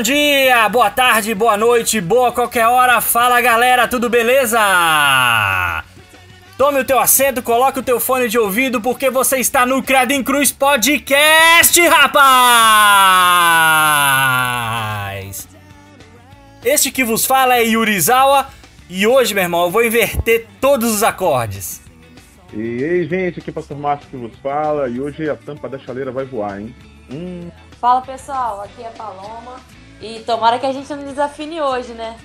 Bom dia, boa tarde, boa noite, boa qualquer hora. Fala galera, tudo beleza? Tome o teu assento, coloque o teu fone de ouvido porque você está no Credim Cruz Podcast, rapaz! Este que vos fala é Yurizawa e hoje, meu irmão, eu vou inverter todos os acordes. E aí, gente, aqui é o Pastor Márcio que vos fala e hoje a tampa da chaleira vai voar, hein? Hum. Fala pessoal, aqui é Paloma e tomara que a gente não desafine hoje, né?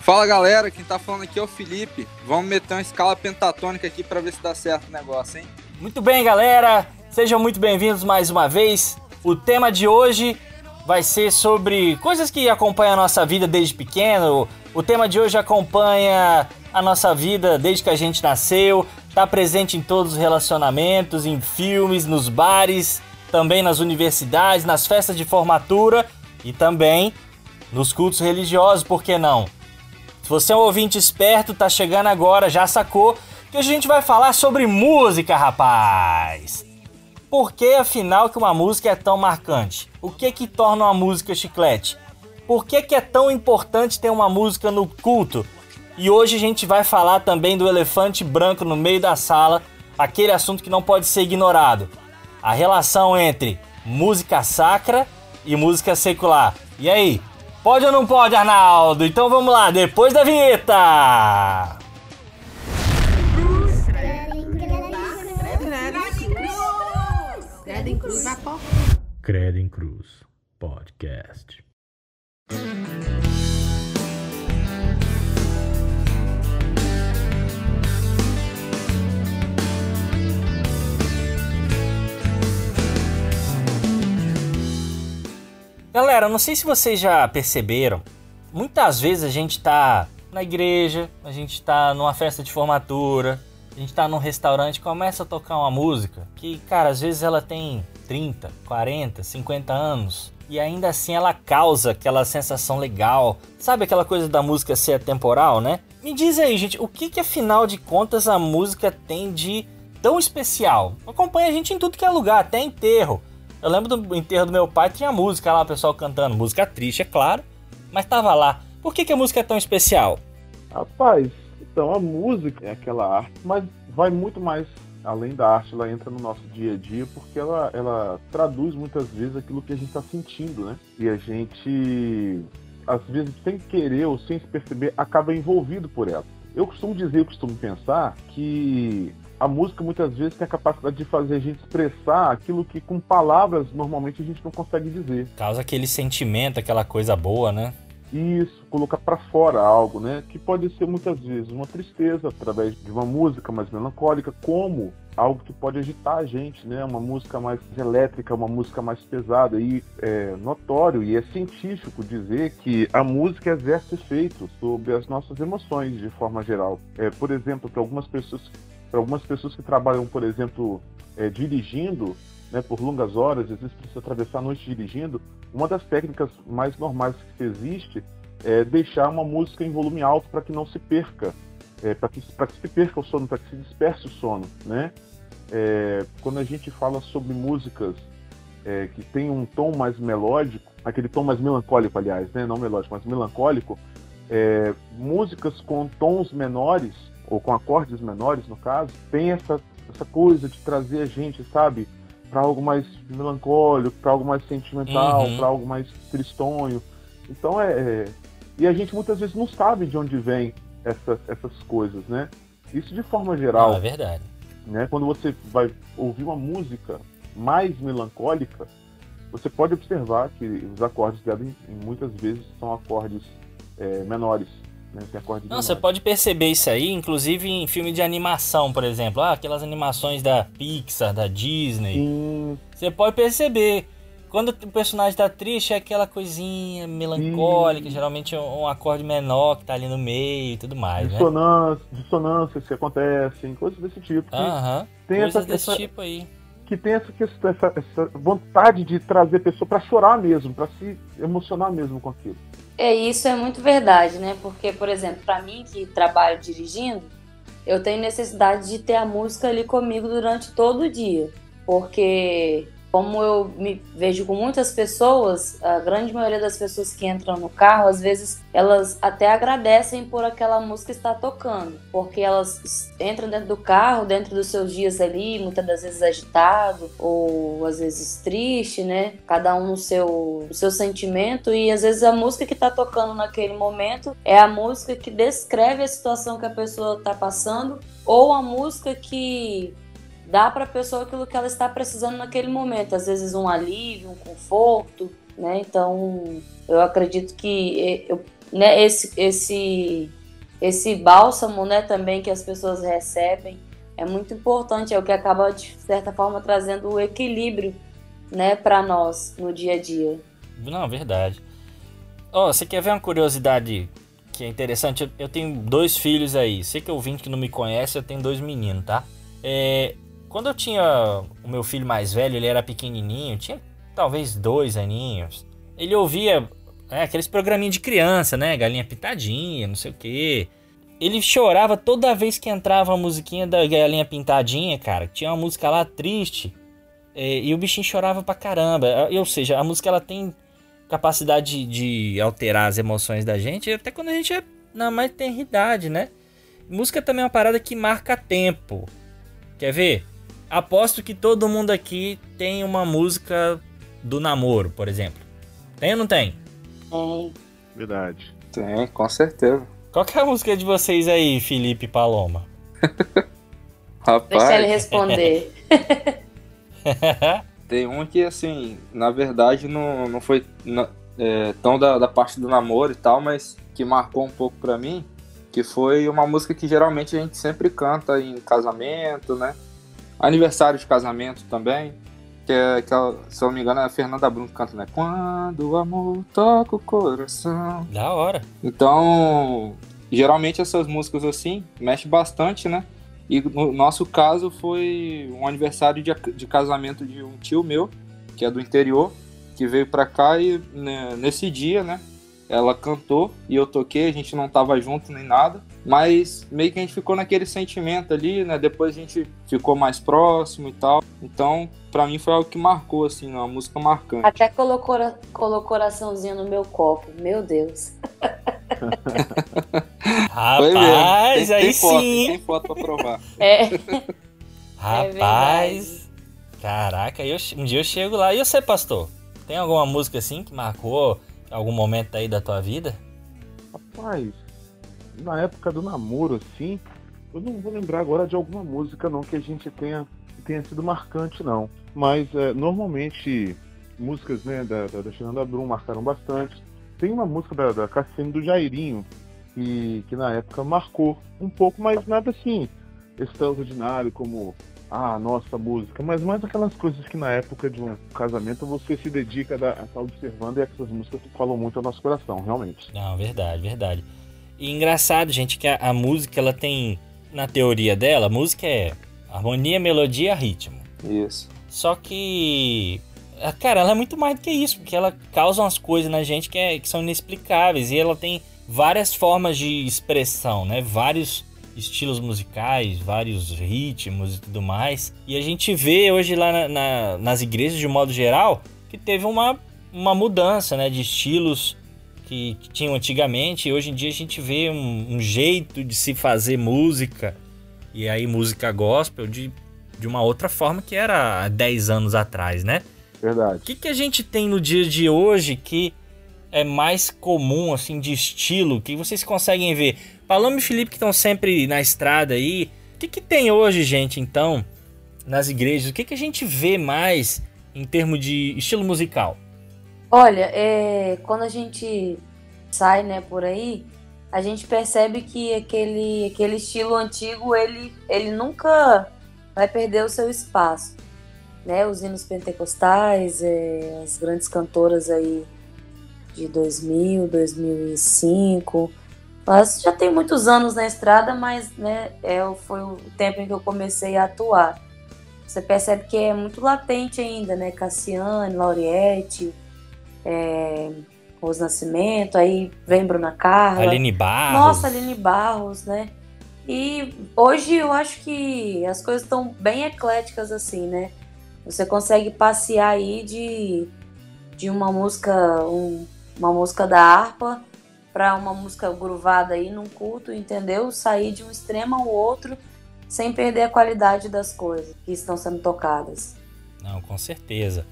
Fala galera, quem tá falando aqui é o Felipe. Vamos meter uma escala pentatônica aqui para ver se dá certo o negócio, hein? Muito bem, galera, sejam muito bem-vindos mais uma vez. O tema de hoje vai ser sobre coisas que acompanham a nossa vida desde pequeno. O tema de hoje acompanha a nossa vida desde que a gente nasceu, tá presente em todos os relacionamentos, em filmes, nos bares, também nas universidades, nas festas de formatura e também nos cultos religiosos, por que não? Se você é um ouvinte esperto, tá chegando agora, já sacou que a gente vai falar sobre música, rapaz. Por que afinal que uma música é tão marcante? O que que torna uma música chiclete? Por que que é tão importante ter uma música no culto? E hoje a gente vai falar também do elefante branco no meio da sala, aquele assunto que não pode ser ignorado a relação entre música sacra e música secular. E aí, pode ou não pode, Arnaldo? Então vamos lá, depois da vinheta! Credo em Cruz Podcast. Galera, não sei se vocês já perceberam, muitas vezes a gente tá na igreja, a gente tá numa festa de formatura, a gente tá num restaurante começa a tocar uma música que, cara, às vezes ela tem 30, 40, 50 anos e ainda assim ela causa aquela sensação legal. Sabe aquela coisa da música ser atemporal, né? Me diz aí, gente, o que que afinal de contas a música tem de tão especial? Acompanha a gente em tudo que é lugar, até enterro. Eu lembro do enterro do meu pai, tinha música lá, o pessoal cantando. Música triste, é claro, mas tava lá. Por que, que a música é tão especial? Rapaz, então a música é aquela arte, mas vai muito mais além da arte, ela entra no nosso dia a dia porque ela, ela traduz muitas vezes aquilo que a gente está sentindo, né? E a gente, às vezes, sem querer ou sem se perceber, acaba envolvido por ela. Eu costumo dizer, eu costumo pensar que a música muitas vezes tem a capacidade de fazer a gente expressar aquilo que com palavras normalmente a gente não consegue dizer. Causa aquele sentimento, aquela coisa boa, né? Isso, colocar para fora algo, né? Que pode ser muitas vezes uma tristeza através de uma música mais melancólica, como algo que pode agitar a gente, né? Uma música mais elétrica, uma música mais pesada. E é notório e é científico dizer que a música exerce efeito sobre as nossas emoções de forma geral. É, por exemplo, para algumas pessoas para algumas pessoas que trabalham, por exemplo, é, dirigindo né, por longas horas, às vezes precisa atravessar a noite dirigindo, uma das técnicas mais normais que existe é deixar uma música em volume alto para que não se perca, é, para que, que se perca o sono, para que se disperse o sono. Né? É, quando a gente fala sobre músicas é, que tem um tom mais melódico, aquele tom mais melancólico, aliás, né? não melódico, mas melancólico, é, músicas com tons menores ou com acordes menores no caso, tem essa, essa coisa de trazer a gente, sabe, para algo mais melancólico, para algo mais sentimental, uhum. para algo mais tristonho. Então é, é, E a gente muitas vezes não sabe de onde vem essas, essas coisas, né? Isso de forma geral. Não, é verdade. Né? Quando você vai ouvir uma música mais melancólica, você pode observar que os acordes dela muitas vezes são acordes é, menores. Né? Não, você pode perceber isso aí, inclusive em filme de animação, por exemplo. Ah, aquelas animações da Pixar, da Disney. Sim. Você pode perceber. Quando o personagem tá triste, é aquela coisinha melancólica, Sim. geralmente é um acorde menor que tá ali no meio e tudo mais, Dissonância, né? Dissonâncias que acontecem, coisas desse tipo. Aham, tem coisas essa, desse essa, tipo aí. Que tem essa, essa, essa vontade de trazer a pessoa para chorar mesmo, para se emocionar mesmo com aquilo. É, isso é muito verdade, né? Porque, por exemplo, para mim que trabalho dirigindo, eu tenho necessidade de ter a música ali comigo durante todo o dia. Porque como eu me vejo com muitas pessoas, a grande maioria das pessoas que entram no carro, às vezes elas até agradecem por aquela música estar tocando, porque elas entram dentro do carro, dentro dos seus dias ali, muitas das vezes agitado ou às vezes triste, né? Cada um no seu, no seu sentimento e às vezes a música que está tocando naquele momento é a música que descreve a situação que a pessoa está passando ou a música que dá para a pessoa aquilo que ela está precisando naquele momento, às vezes um alívio, um conforto, né? Então, eu acredito que eu, né, esse esse esse bálsamo, né, também que as pessoas recebem é muito importante, é o que acaba de certa forma trazendo o equilíbrio, né, para nós no dia a dia. Não, verdade. Oh, você quer ver uma curiosidade que é interessante? Eu, tenho dois filhos aí. Sei que o ouvinte que não me conhece, eu tenho dois meninos, tá? É, quando eu tinha o meu filho mais velho, ele era pequenininho, tinha talvez dois aninhos. Ele ouvia é, aqueles programinhos de criança, né? Galinha Pintadinha, não sei o quê. Ele chorava toda vez que entrava a musiquinha da Galinha Pintadinha, cara. Tinha uma música lá triste. É, e o bichinho chorava pra caramba. Ou seja, a música ela tem capacidade de, de alterar as emoções da gente, até quando a gente é na mais tenridade, né? Música também é uma parada que marca tempo. Quer ver? Aposto que todo mundo aqui tem uma música do namoro, por exemplo. Tem ou não tem? Tem. Verdade. Tem, com certeza. Qual que é a música de vocês aí, Felipe Paloma? Rapaz. Deixa ele responder. tem um que, assim, na verdade não, não foi é, tão da, da parte do namoro e tal, mas que marcou um pouco pra mim, que foi uma música que geralmente a gente sempre canta em casamento, né? Aniversário de casamento também. Que, é, que é, se eu não me engano, é a Fernanda Bruno que canta, né? Quando o amor toca o coração. Da hora. Então, geralmente essas músicas assim, mexe bastante, né? E no nosso caso foi um aniversário de, de casamento de um tio meu, que é do interior, que veio pra cá e né, nesse dia, né? Ela cantou e eu toquei, a gente não tava junto nem nada, mas meio que a gente ficou naquele sentimento ali, né? Depois a gente ficou mais próximo e tal. Então, para mim foi algo que marcou, assim, uma música marcante. Até colocou, colocou coraçãozinho no meu copo, meu Deus. Rapaz, tem, aí tem foto, sim. Tem foto pra provar. É. Rapaz. caraca, eu, um dia eu chego lá. E você, pastor? Tem alguma música assim que marcou algum momento aí da tua vida? Rapaz, na época do namoro, assim, eu não vou lembrar agora de alguma música não que a gente tenha, tenha sido marcante, não. Mas é, normalmente músicas né, da, da, da Fernanda Brum marcaram bastante. Tem uma música da, da Cassino do Jairinho, que, que na época marcou um pouco, mas nada assim extraordinário como a nossa música, mas mais aquelas coisas que na época de um casamento você se dedica a estar observando e essas músicas falam muito ao nosso coração, realmente. Não, verdade, verdade. E engraçado, gente, que a, a música ela tem, na teoria dela, a música é harmonia, melodia, ritmo. Isso. Só que cara, ela é muito mais do que isso, porque ela causa umas coisas na gente que, é, que são inexplicáveis e ela tem várias formas de expressão, né? Vários estilos musicais, vários ritmos e tudo mais. E a gente vê hoje lá na, na, nas igrejas, de modo geral, que teve uma, uma mudança né, de estilos que, que tinham antigamente. E hoje em dia a gente vê um, um, jeito de se fazer música, e aí música gospel, de, de uma outra forma que era há 10 anos atrás, né? Verdade. O que, que a gente tem no dia de hoje que é mais comum, assim, de estilo, que vocês conseguem ver? Paloma e Felipe que estão sempre na estrada aí, o que, que tem hoje, gente, então, nas igrejas? O que, que a gente vê mais em termos de estilo musical? Olha, é, quando a gente sai, né, por aí, a gente percebe que aquele, aquele estilo antigo, ele, ele nunca vai perder o seu espaço. Né? Os hinos pentecostais, é, as grandes cantoras aí de 2000, 2005. Mas já tem muitos anos na estrada, mas né, é, foi o tempo em que eu comecei a atuar. Você percebe que é muito latente ainda, né? Cassiane, Lauriette, é, Rose Nascimento, aí vem Bruna Carla. Aline Barros. Nossa, Aline Barros, né? E hoje eu acho que as coisas estão bem ecléticas assim, né? Você consegue passear aí de, de uma música, um, uma música da harpa para uma música gruvada aí num culto, entendeu? Sair de um extremo ao outro sem perder a qualidade das coisas que estão sendo tocadas. Não, com certeza.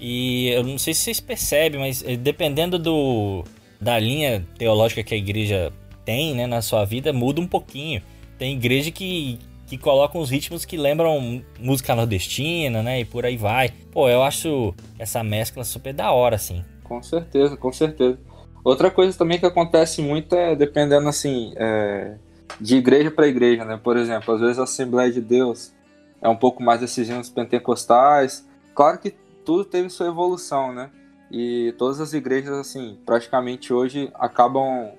E eu não sei se vocês percebem, mas eh, dependendo do, da linha teológica que a igreja tem né, na sua vida, muda um pouquinho. Tem igreja que, que coloca uns ritmos que lembram música nordestina, né? E por aí vai. Pô, eu acho essa mescla super da hora, assim. Com certeza, com certeza. Outra coisa também que acontece muito é dependendo, assim, é, de igreja para igreja, né? Por exemplo, às vezes a Assembleia de Deus é um pouco mais desses hinos pentecostais. Claro que tudo teve sua evolução, né? E todas as igrejas, assim, praticamente hoje acabam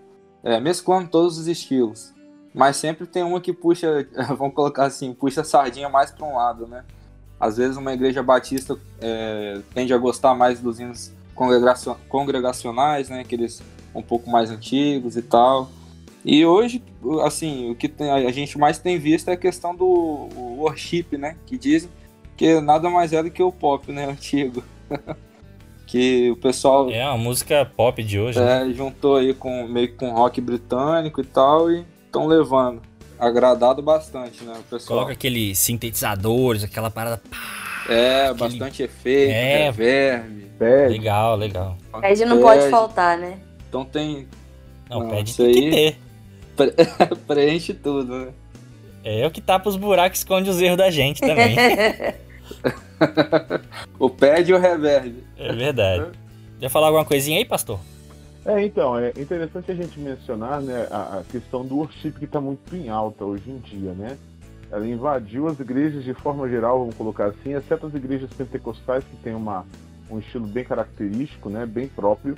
é, mesclando todos os estilos. Mas sempre tem uma que puxa, vamos colocar assim, puxa a sardinha mais para um lado, né? Às vezes uma igreja batista é, tende a gostar mais dos hinos congregacionais, né? Aqueles um pouco mais antigos e tal. E hoje, assim, o que a gente mais tem visto é a questão do worship, né? Que dizem que nada mais é do que o pop, né? Antigo. que o pessoal. É, a música pop de hoje. É, né? juntou aí com meio com rock britânico e tal, e estão levando. Agradado bastante, né, o pessoal. Coloca aqueles sintetizadores, aquela parada. É, aquele... bastante efeito, é, reverb. Pad. Legal, legal. Pad não pode faltar, né? Então tem. Não, não pad tem aí... que ter. Preenche tudo, né? É o que tapa os buracos e esconde os erros da gente também. o pad e o reverb. É verdade. Quer falar alguma coisinha aí, pastor? É, então, é interessante a gente mencionar né, a, a questão do worship que está muito em alta hoje em dia, né? Ela invadiu as igrejas de forma geral, vamos colocar assim, exceto as igrejas pentecostais que têm uma, um estilo bem característico, né, bem próprio,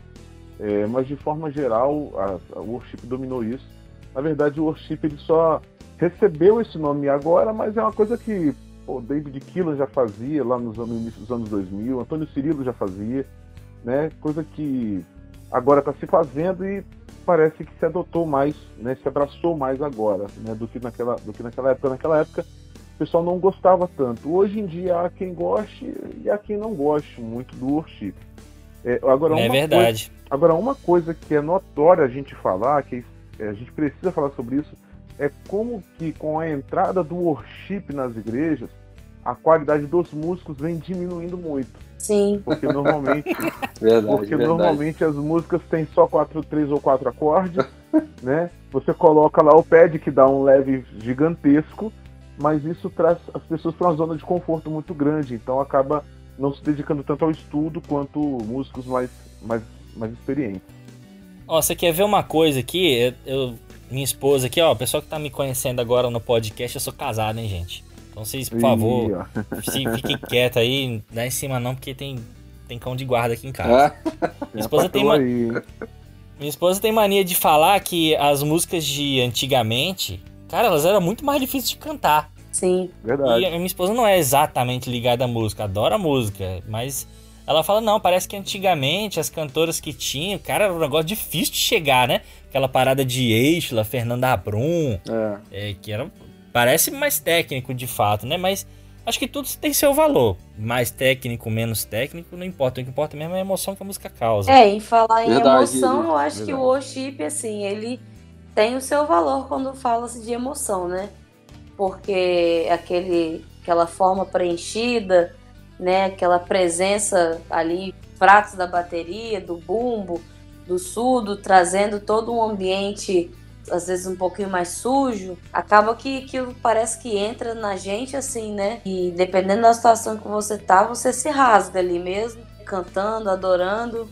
é, mas de forma geral a, a worship dominou isso. Na verdade, o worship ele só recebeu esse nome agora, mas é uma coisa que o David Keelan já fazia lá nos anos, no início dos anos 2000, Antônio Cirilo já fazia, né? Coisa que agora está se fazendo e parece que se adotou mais, né? Se abraçou mais agora, né? Do que naquela, do que naquela época. Naquela época o pessoal não gostava tanto. Hoje em dia há quem goste e há quem não goste muito do worship. É, agora, é verdade. Coisa, agora uma coisa que é notória a gente falar, que a gente precisa falar sobre isso, é como que com a entrada do worship nas igrejas, a qualidade dos músicos vem diminuindo muito. Sim. Porque normalmente, verdade, porque verdade. normalmente as músicas têm só quatro, três ou quatro acordes, né? Você coloca lá o pad que dá um leve gigantesco, mas isso traz as pessoas para uma zona de conforto muito grande, então acaba não se dedicando tanto ao estudo quanto músicos mais mais mais experientes. Ó, você quer ver uma coisa aqui? Eu, eu minha esposa aqui, ó, o pessoal que tá me conhecendo agora no podcast, eu sou casado, hein, gente? Então vocês, por favor, se fiquem quietos aí, não dá em cima não, porque tem, tem cão de guarda aqui em casa. Minha esposa tem uma... Minha esposa tem mania de falar que as músicas de antigamente, cara, elas eram muito mais difíceis de cantar. Sim. Verdade. E a minha esposa não é exatamente ligada à música, adora música, mas ela fala, não, parece que antigamente as cantoras que tinham, cara, era um negócio difícil de chegar, né? Aquela parada de Eichla, Fernanda Brum, é. É, que era, parece mais técnico de fato, né? Mas acho que tudo tem seu valor. Mais técnico, menos técnico, não importa. O que importa mesmo é a emoção que a música causa. É, em falar em verdade, emoção, eu acho verdade. que o worship, assim, ele tem o seu valor quando fala-se de emoção, né? Porque aquele, aquela forma preenchida né? Aquela presença ali, pratos da bateria, do bumbo, do surdo, trazendo todo um ambiente às vezes um pouquinho mais sujo, acaba que aquilo parece que entra na gente assim, né? E dependendo da situação que você tá, você se rasga ali mesmo, cantando, adorando.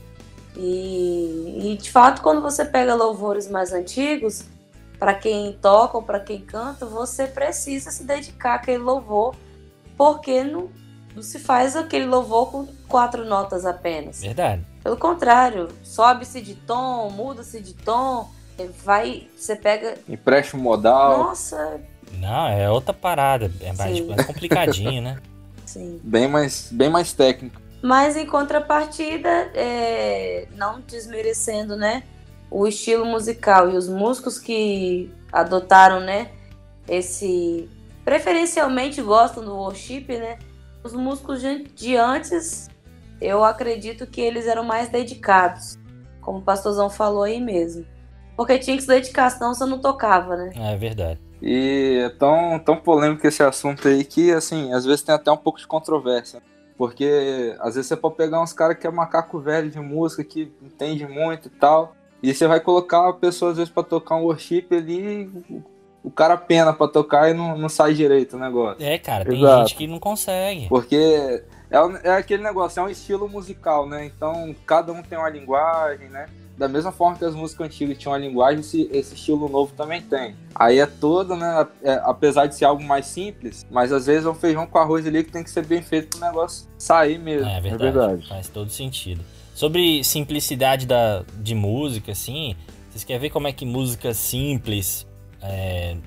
E, e de fato, quando você pega louvores mais antigos, para quem toca ou para quem canta, você precisa se dedicar àquele louvor, porque não, não se faz aquele louvor com quatro notas apenas. Verdade. Pelo contrário, sobe-se de tom, muda-se de tom, vai, você pega. Empréstimo modal. Nossa. Não, é outra parada. É mais, mais complicadinho, né? Sim. Bem mais, bem mais técnico. Mas em contrapartida, é, não desmerecendo, né? O estilo musical e os músicos que adotaram, né? Esse. Preferencialmente gostam do worship, né? Os músicos de, de antes, eu acredito que eles eram mais dedicados, como o pastorzão falou aí mesmo. Porque tinha que se dedicar, senão você não tocava, né? É verdade. E é tão, tão polêmico esse assunto aí que, assim, às vezes tem até um pouco de controvérsia. Porque às vezes você pode pegar uns caras que é macaco velho de música, que entende muito e tal. E você vai colocar a pessoa, às vezes, pra tocar um worship ali, o cara pena pra tocar e não, não sai direito o negócio. É, cara, tem Exato. gente que não consegue. Porque é, é aquele negócio, é um estilo musical, né? Então cada um tem uma linguagem, né? Da mesma forma que as músicas antigas tinham uma linguagem, esse, esse estilo novo também tem. Aí é todo, né? é, apesar de ser algo mais simples, mas às vezes é um feijão com arroz ali que tem que ser bem feito pro negócio sair mesmo. É verdade, verdade. Faz todo sentido. Sobre simplicidade da, de música, assim, vocês querem ver como é que música simples é,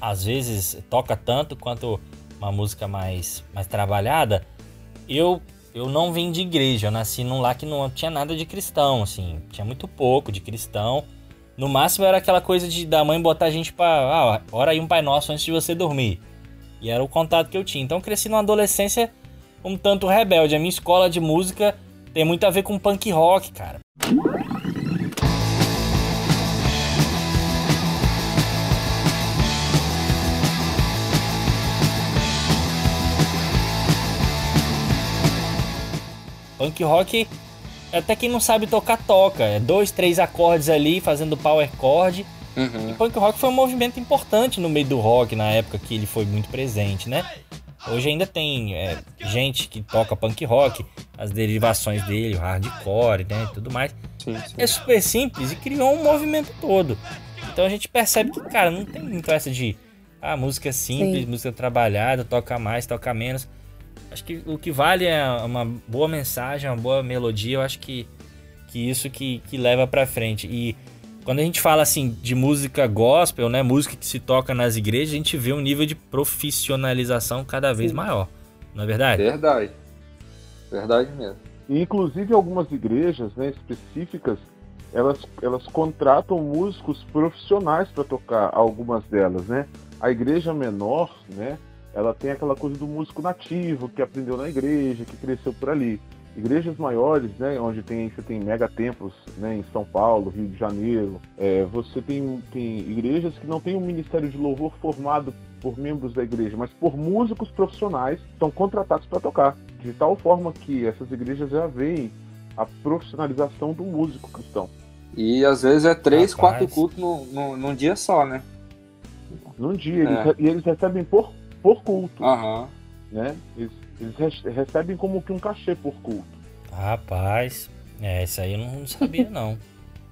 às vezes toca tanto quanto uma música mais, mais trabalhada? Eu, eu não vim de igreja, eu nasci num lar que não tinha nada de cristão, assim, tinha muito pouco de cristão. No máximo era aquela coisa de da mãe botar a gente pra. Ah, ora aí um Pai Nosso antes de você dormir. E era o contato que eu tinha. Então eu cresci numa adolescência um tanto rebelde. A minha escola de música tem muito a ver com punk rock, cara. Punk rock, até quem não sabe tocar, toca. É dois, três acordes ali fazendo power chord. E Uhum. punk rock foi um movimento importante no meio do rock na época que ele foi muito presente, né? Hoje ainda tem é, gente que toca punk rock, as derivações dele, o hardcore, né, e tudo mais. Sim, sim. É super simples e criou um movimento todo. Então a gente percebe que, cara, não tem muito essa de ah, música simples, Sim. música trabalhada, toca mais, toca menos. Acho que o que vale é uma boa mensagem, uma boa melodia. Eu acho que, que isso que, que leva pra frente. E quando a gente fala assim de música gospel, né, música que se toca nas igrejas, a gente vê um nível de profissionalização cada vez Sim. maior. Não é verdade? Verdade. Verdade mesmo. E, inclusive algumas igrejas né, específicas, elas, elas contratam músicos profissionais para tocar algumas delas, né? A igreja menor, né? Ela tem aquela coisa do músico nativo que aprendeu na igreja, que cresceu por ali. Igrejas maiores, né, onde tem, você tem megatemplos, né, em São Paulo, Rio de Janeiro, é, você tem, tem igrejas que não têm um ministério de louvor formado por membros da igreja, mas por músicos profissionais que são contratados para tocar. De tal forma que essas igrejas já veem a profissionalização do músico cristão. E às vezes é três, Rapaz. quatro cultos no, no, num dia só, né? Num dia, eles, É. re- e eles recebem por, por culto, Aham. né? Eles, eles re- recebem como que um cachê por culto. Rapaz, é, isso aí eu não sabia não.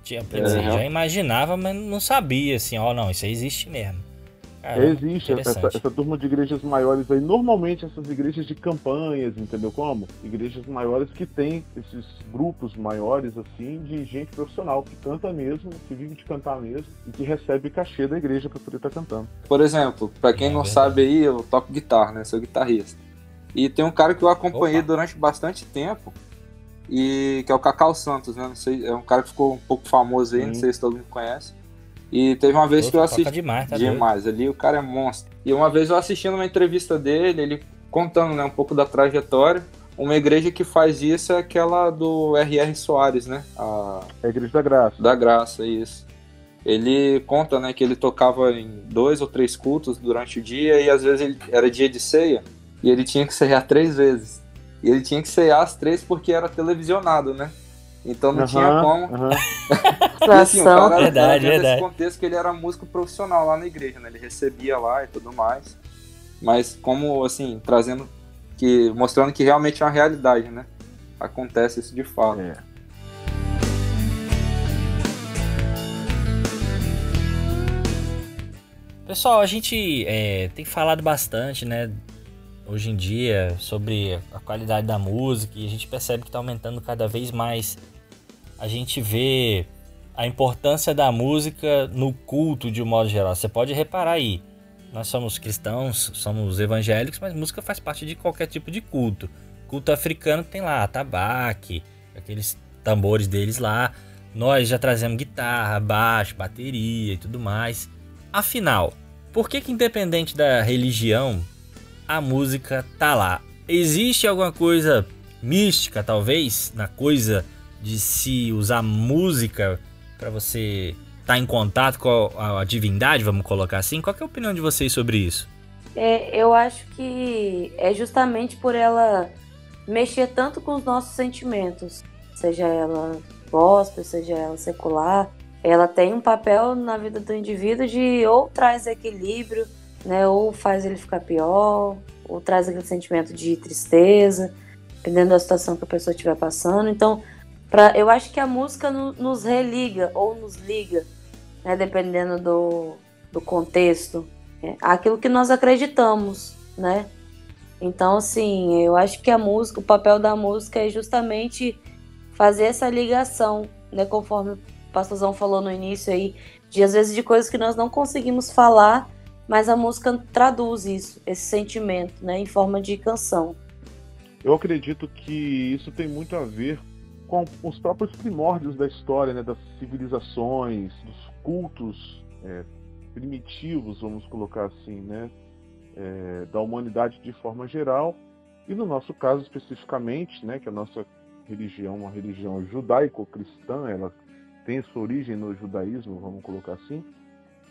Tinha, dizer, É. já imaginava, mas não sabia assim, ó, não, isso aí existe mesmo. Existe essa, essa turma de igrejas maiores aí, normalmente essas igrejas de campanhas, entendeu como? Igrejas maiores que tem esses grupos maiores assim de gente profissional que canta mesmo, que vive de cantar mesmo e que recebe cachê da igreja para poder estar cantando. Por exemplo, pra quem É não sabe aí, eu toco guitarra, né? Sou guitarrista. E tem um cara que eu acompanhei Opa. durante bastante tempo, e que é o Cacau Santos, né? Não sei, é um cara que ficou um pouco famoso aí, não sei se todo mundo conhece. E teve uma vez que eu assisti demais, tá doido. demais, ali o cara é monstro. E uma vez eu assistindo uma entrevista dele, ele contando, né, um pouco da trajetória. Uma igreja que faz isso é aquela do R.R. Soares, né? A É a Igreja da Graça. da graça, isso. Ele conta, né, que ele tocava em dois ou três cultos durante o dia e às vezes ele, era dia de ceia e ele tinha que ceiar três vezes. E ele tinha que ceiar as três porque era televisionado, né? Então não tinha Aham, como. aham. E assim, o cara Verdade, era dentro verdade. contexto que ele era músico profissional lá na igreja, né? Ele recebia lá e tudo mais. Mas como, assim, trazendo que. mostrando que realmente é uma realidade, né? Acontece isso de fato. É. Pessoal, a gente é, tem falado bastante, né, hoje em dia, sobre a qualidade da música e a gente percebe que está aumentando cada vez mais. A gente vê a importância da música no culto de um modo geral. Você pode reparar aí. Nós somos cristãos, somos evangélicos, mas música faz parte de qualquer tipo de culto. Culto africano tem lá atabaque, aqueles tambores deles lá. Nós já trazemos guitarra, baixo, bateria e tudo mais. Afinal, por que que independente da religião, a música tá lá? existe alguma coisa mística, talvez, na coisa de se usar música para você estar tá em contato com a, a, divindade, vamos colocar assim? Qual é a opinião de vocês sobre isso? É, eu acho que é justamente por ela mexer tanto com os nossos sentimentos, seja ela gospel, seja ela secular, ela tem um papel na vida do indivíduo de ou traz equilíbrio, né, ou faz ele ficar pior, ou traz aquele sentimento de tristeza, dependendo da situação que a pessoa estiver passando. Então, pra, eu acho que a música no, nos religa ou nos liga, né, dependendo do, do contexto, é, aquilo que nós acreditamos, né? Então, assim, eu acho que a música, o papel da música é justamente fazer essa ligação, né? Conforme o pastorzão falou no início aí, de às vezes de coisas que nós não conseguimos falar, mas a música traduz isso, esse sentimento, né? Em forma de canção. Eu acredito que isso tem muito a ver com os próprios primórdios da história, né? Das civilizações, dos cultos é, primitivos, vamos colocar assim, né? é, da humanidade de forma geral, e no nosso caso especificamente, né, que a nossa religião uma religião judaico-cristã, ela tem sua origem no judaísmo, vamos colocar assim,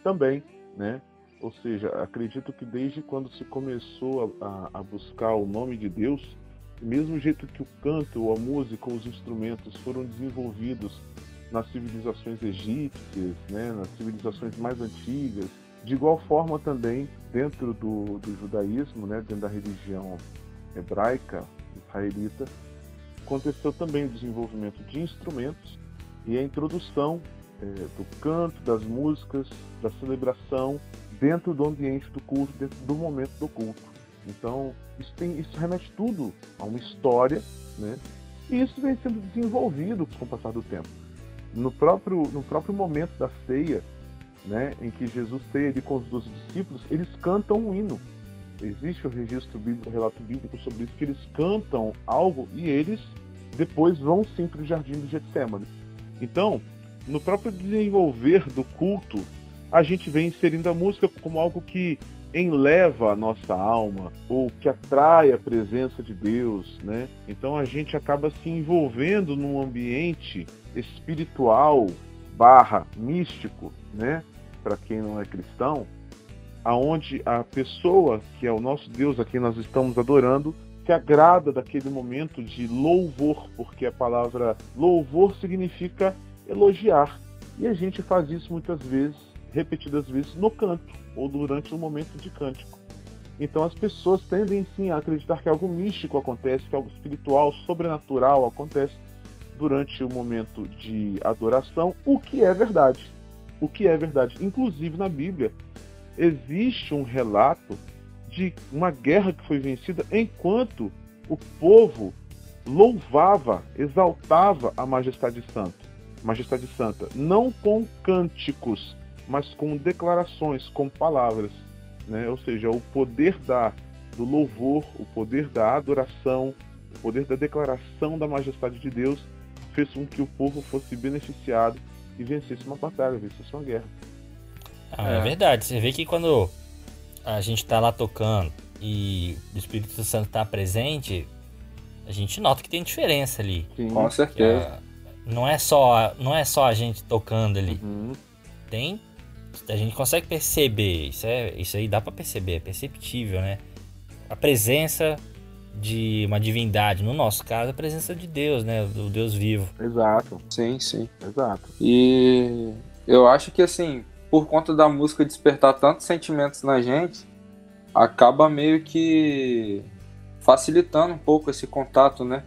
também, né? Ou seja, acredito que desde quando se começou a, a buscar o nome de Deus, mesmo jeito que o canto, a música, os instrumentos foram desenvolvidos nas civilizações egípcias, né, nas civilizações mais antigas, de igual forma também, dentro do, do judaísmo, né, dentro da religião hebraica, israelita, aconteceu também o desenvolvimento de instrumentos e a introdução é, do canto, das músicas, da celebração dentro do ambiente do culto, dentro do momento do culto. Então, isso, tem, isso remete tudo a uma história, né? E isso vem sendo desenvolvido com o passar do tempo. No próprio, no próprio momento da ceia, né, em que Jesus tem ali com os doze discípulos, eles cantam um hino. Existe o registro bíblico, o relato bíblico sobre isso, que eles cantam algo e eles depois vão sim para o jardim do Getsemane. Então, no próprio desenvolver do culto, a gente vem inserindo a música como algo que enleva a nossa alma ou que atrai a presença de Deus, né? Então a gente acaba se envolvendo num ambiente espiritual barra místico, né? para quem não é cristão, aonde a pessoa que é o nosso Deus a quem nós estamos adorando se agrada daquele momento de louvor, porque a palavra louvor significa elogiar. E a gente faz isso muitas vezes, repetidas vezes, no canto ou durante um momento de cântico. Então as pessoas tendem sim a acreditar que algo místico acontece, que algo espiritual, sobrenatural acontece durante o momento de adoração, o que é verdade o que é verdade. Inclusive na Bíblia existe um relato de uma guerra que foi vencida enquanto o povo louvava, exaltava a majestade santa, majestade santa, não com cânticos, mas com declarações, com palavras, né? Ou seja, o poder da do louvor, o poder da adoração, o poder da declaração da majestade de Deus fez com que o povo fosse beneficiado e vencesse uma batalha, vencesse uma guerra. Ah, é. é. verdade. Você vê que quando a gente está lá tocando e o Espírito Santo está presente, a gente nota que tem diferença ali. Sim, com certeza. não é só não é só a gente tocando ali. Uhum. Tem a gente consegue perceber, isso é isso aí dá para perceber, é perceptível, né? A presença de uma divindade, no nosso caso, a presença de Deus, né? Do Deus vivo. Exato. Sim, sim. Exato. E eu acho que, assim, por conta da música despertar tantos sentimentos na gente, acaba meio que facilitando um pouco esse contato, né?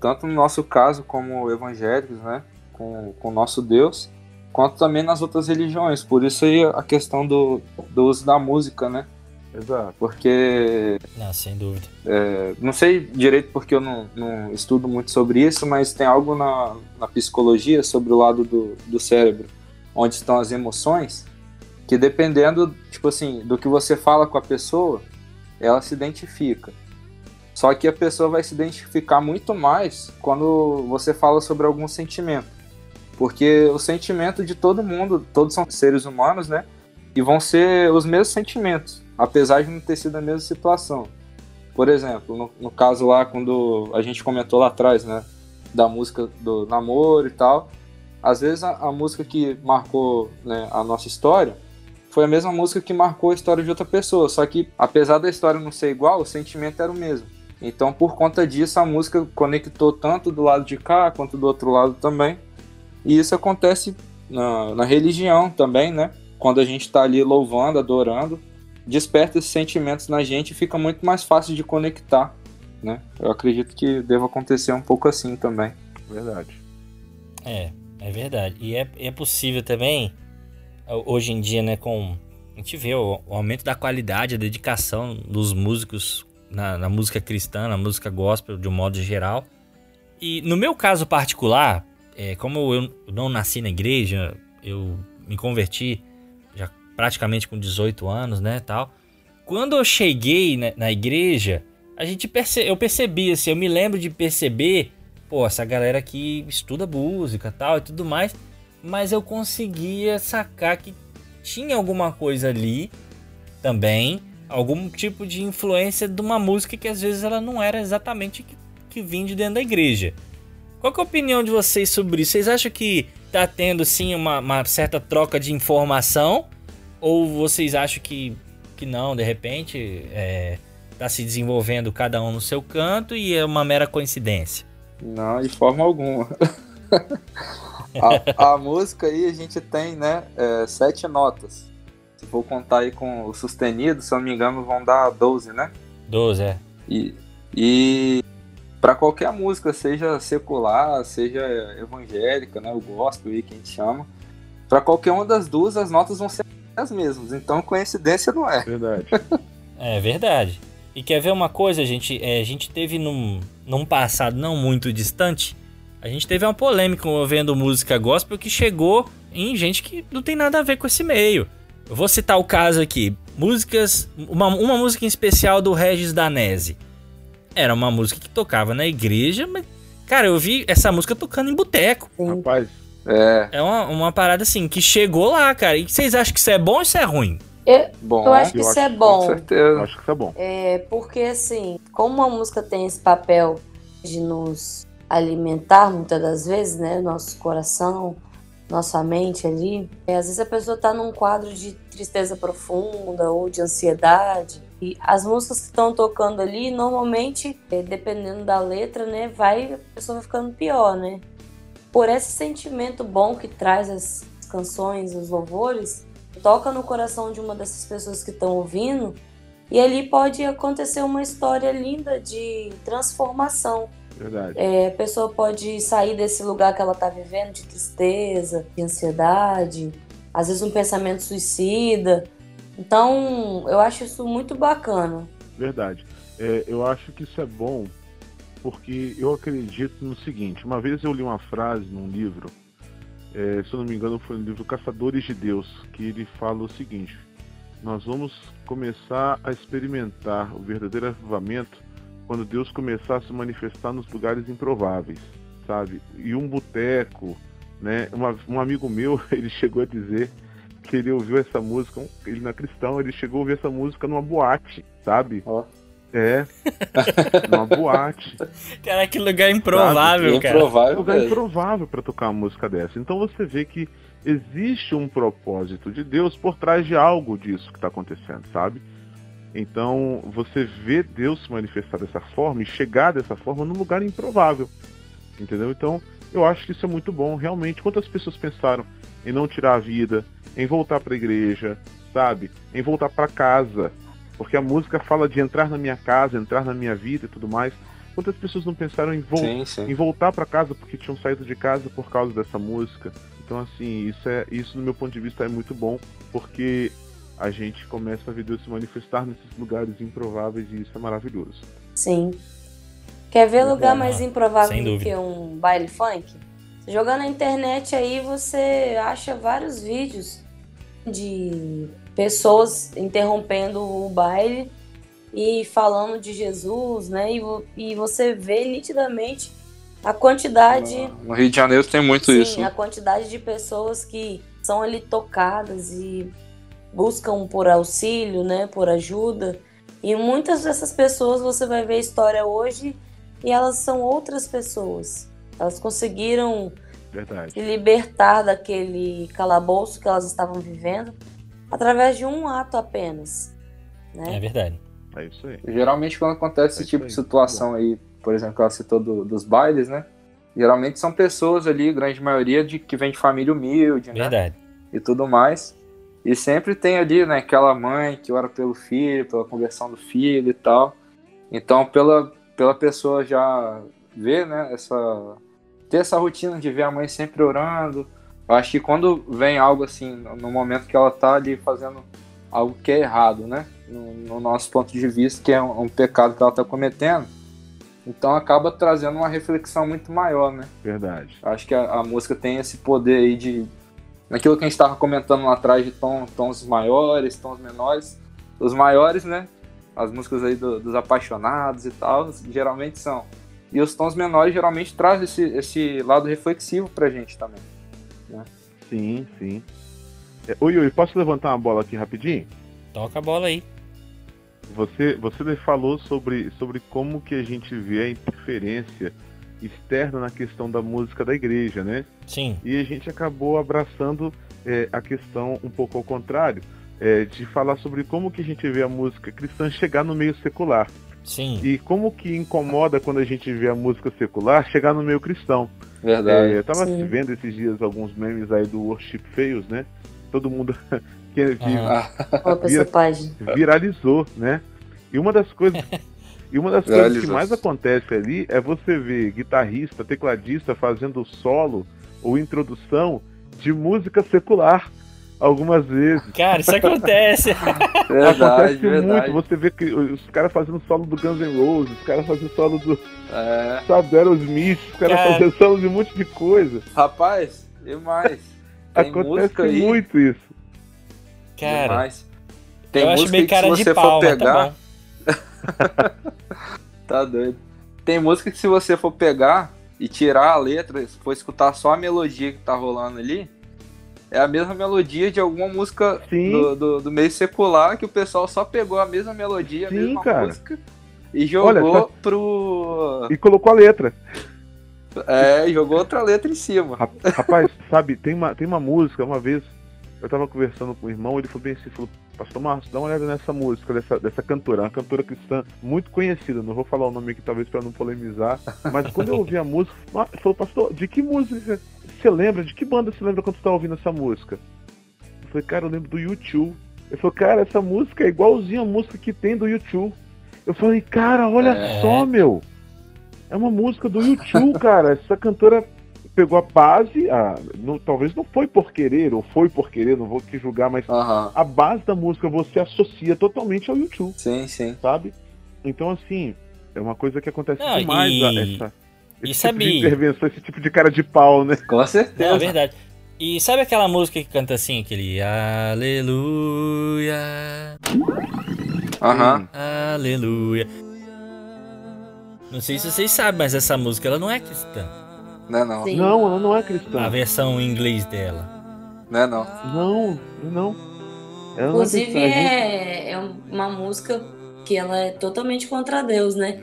Tanto no nosso caso, como evangélicos, né? Com, com o nosso Deus, quanto também nas outras religiões. Por isso aí a questão do, do uso da música, né? Exato. Porque. Não, sem dúvida. É, não sei direito porque eu não, não, estudo muito sobre isso, mas tem algo na, na psicologia sobre o lado do, do cérebro, onde estão as emoções, que dependendo, tipo assim, do que você fala com a pessoa, ela se identifica. Só que a pessoa vai se identificar muito mais quando você fala sobre algum sentimento. Porque o sentimento de todo mundo, todos são seres humanos, né? E vão ser os mesmos sentimentos apesar de não ter sido a mesma situação. Por exemplo, no, no caso lá, quando a gente comentou lá atrás, né? Da música do namoro e tal. Às vezes a, a música que marcou né, a nossa história foi a mesma música que marcou a história de outra pessoa. Só que, apesar da história não ser igual, o sentimento era o mesmo. Então, por conta disso, a música conectou tanto do lado de cá quanto do outro lado também. E isso acontece na, na religião também, né? Quando a gente está ali louvando, adorando, desperta esses sentimentos na gente e fica muito mais fácil de conectar, né? Eu acredito que deva acontecer um pouco assim também. Verdade. É, é verdade. E é, é possível também, hoje em dia, né, com. A gente vê o, o aumento da qualidade, a dedicação dos músicos na, na, música cristã, na música gospel, de um modo geral. E no meu caso particular, é, como eu não nasci na igreja, eu me converti já praticamente com 18 anos, né, tal. Quando eu cheguei na, na igreja, a gente perce, eu percebi assim, eu me lembro de perceber, pô, essa galera aqui estuda música, tal e tudo mais, mas eu conseguia sacar que tinha alguma coisa ali também, algum tipo de influência de uma música que às vezes ela não era exatamente que, que vinha de dentro da igreja. Qual é a opinião de vocês sobre isso? Vocês acham que tá tendo sim uma, uma certa troca de informação? Ou vocês acham que, que não, de repente, é, tá se desenvolvendo cada um no seu canto e é uma mera coincidência? Não, de forma alguma. a, a, música aí a gente tem, né, é, sete notas. Se for contar aí com o sustenido, se eu não me engano, vão dar 12, né? 12, é. E, e para qualquer música, seja secular, seja evangélica, né, o gospel aí que a gente chama, para qualquer uma das duas as notas vão ser as mesmas. Então coincidência não é. Verdade. é verdade. E quer ver uma coisa, gente? É, a gente teve num, num passado não muito distante, a gente teve uma polêmica envolvendo música gospel que chegou em gente que não tem nada a ver com esse meio. Eu vou citar o caso aqui. Músicas. Uma, uma música em especial do Regis Danese. Era uma música que tocava na igreja, mas. Cara, eu vi essa música tocando em boteco. Rapaz. É. É uma, uma parada assim, que chegou lá, cara. E vocês acham que isso é bom ou isso é ruim? Eu, bom, eu acho que isso é bom. Com certeza. Eu acho que isso é bom. É, porque assim, como a música tem esse papel de nos alimentar muitas das vezes, né? Nosso coração, nossa mente ali. É, às vezes a pessoa tá num quadro de tristeza profunda ou de ansiedade. E as músicas que estão tocando ali, normalmente, é, dependendo da letra, né, vai, a pessoa vai ficando pior, né? Por esse sentimento bom que traz as canções, os louvores, toca no coração de uma dessas pessoas que estão ouvindo, e ali pode acontecer uma história linda de transformação. Verdade. É, a pessoa pode sair desse lugar que ela está vivendo de tristeza, de ansiedade, às vezes um pensamento suicida. Então, eu acho isso muito bacana. Verdade. É, eu acho que isso é bom porque eu acredito no seguinte: uma vez eu li uma frase num livro, é, se eu não me engano, foi no livro Caçadores de Deus, que ele fala o seguinte: nós vamos começar a experimentar o verdadeiro avivamento quando Deus começar a se manifestar nos lugares improváveis, sabe? E um boteco, né? Um amigo meu, ele chegou a dizer que ele ouviu essa música, ele não é cristão, ele chegou a ouvir essa música numa boate, sabe? Oh. É, numa boate. Cara, que lugar improvável, sabe? cara. Improvável, lugar improvável para tocar uma música dessa. Então você vê que existe um propósito de Deus por trás de algo disso que está acontecendo, sabe? Então você vê Deus se manifestar dessa forma e chegar dessa forma num lugar improvável, entendeu? Então eu acho que isso é muito bom, realmente. Quantas pessoas pensaram em não tirar a vida, em voltar para a igreja, sabe? Em voltar para casa, porque a música fala de entrar na minha casa, entrar na minha vida e tudo mais. Quantas pessoas não pensaram em, vo sim, sim. em voltar para casa porque tinham saído de casa por causa dessa música? Então, assim, isso é isso, no meu ponto de vista, é muito bom, porque a gente começa a ver Deus se manifestar nesses lugares improváveis e isso é maravilhoso. Sim. Quer ver lugar mais improvável do que um baile funk? Jogando na internet aí, você acha vários vídeos de pessoas interrompendo o baile e falando de Jesus, né? E, e você vê nitidamente a quantidade. No Rio de Janeiro tem muito sim, isso. A quantidade de pessoas que são ali tocadas e buscam por auxílio, né? Por ajuda. E muitas dessas pessoas você vai ver a história hoje e elas são outras pessoas. Elas conseguiram Verdade. se libertar daquele calabouço que elas estavam vivendo através de um ato apenas. Né? É verdade. É isso aí. Geralmente quando acontece É esse tipo isso de aí. situação aí, por exemplo, que ela citou do- dos bailes, né? Geralmente são pessoas ali, grande maioria, de que vem de família humilde, né? Verdade. E tudo mais. E sempre tem ali, né, aquela mãe que ora pelo filho, pela conversão do filho e tal. Então, pela, pela pessoa já ver, né, essa... Ter essa rotina de ver a mãe sempre orando. Eu acho que quando vem algo assim, no momento que ela tá ali fazendo algo que é errado, né? No, no nosso ponto de vista, que é um, um pecado que ela tá cometendo. Então acaba trazendo uma reflexão muito maior, né? Verdade. Acho que a, a música tem esse poder aí de. Naquilo que a gente estava comentando lá atrás de tom, tons maiores, tons menores. Os maiores, né? As músicas aí do- dos apaixonados e tal, geralmente são. E os tons menores geralmente trazem esse, esse lado reflexivo pra gente também. Sim, sim. É, Ô Yuri, posso levantar uma bola aqui rapidinho? Toca a bola aí. Você, você falou sobre, sobre como que a gente vê a interferência externa na questão da música da igreja, né? Sim. E a gente acabou abraçando é, a questão um pouco ao contrário, é, de falar sobre como que a gente vê a música cristã chegar no meio secular. Sim. E como que incomoda quando a gente vê a música secular chegar no meio cristão. Verdade. É, eu tava Sim. vendo esses dias alguns memes aí do Worship Fails, né? Todo mundo que. Coloca Vira- página. viralizou, né? E uma das coisas e uma das coisas que mais acontece ali é você ver guitarrista, tecladista fazendo solo ou introdução de música secular algumas vezes. Cara, isso acontece. Verdade, Acontece verdade. muito, você vê que os caras fazendo solo do Guns N' Roses, os caras fazendo solo do, É. sabe, do Aerosmith, os caras Cara. fazendo solo de um monte de coisa. Rapaz, demais. Tem Acontece música aí. muito isso. Cara, demais. Tem eu acho música meio que cara se de você pau, for mas pegar. tá. Tá doido. Tem música que se você for pegar e tirar a letra, se for escutar só a melodia que tá rolando ali, é a mesma melodia de alguma música do, do, do meio secular que o pessoal só pegou a mesma melodia, a Sim, mesma cara. música e jogou Olha, só- pro. E colocou a letra. É, jogou outra letra em cima. Rap- Rapaz, sabe, tem uma, tem uma música, uma vez, eu tava conversando com o irmão, ele falou bem assim, falou, Pastor Márcio, dá uma olhada nessa música, dessa, dessa cantora, uma cantora cristã muito conhecida, não vou falar o nome aqui talvez pra não polemizar, mas quando eu ouvi a música, falou, pastor, de que música você lembra, de que banda você lembra quando você tá ouvindo essa música? Eu falei, cara, eu lembro do YouTube. Ele falou, cara, essa música é igualzinha a música que tem do YouTube. Eu falei, cara, olha É. só, meu. É uma música do YouTube, cara. Essa cantora pegou a base, a, não- talvez não foi por querer, ou foi por querer, não vou te julgar, mas Aham. a base da música você associa totalmente ao YouTube, Sim, sim. sabe? Então, assim, é uma coisa que acontece Não, demais, e- a- essa, e esse tipo de sabe- intervenção, esse tipo de cara de pau, né? Com certeza. Não, é verdade. E sabe aquela música que canta assim, aquele Aleluia, Aham. Aleluia. Não sei se vocês sabem, mas essa música ela não é cristã. Não é não. Sim. Não, ela não é A cristã. versão em inglês dela. Não é não. Não, não. Ela não é Inclusive cristã, é, é uma música que ela é totalmente contra Deus, né?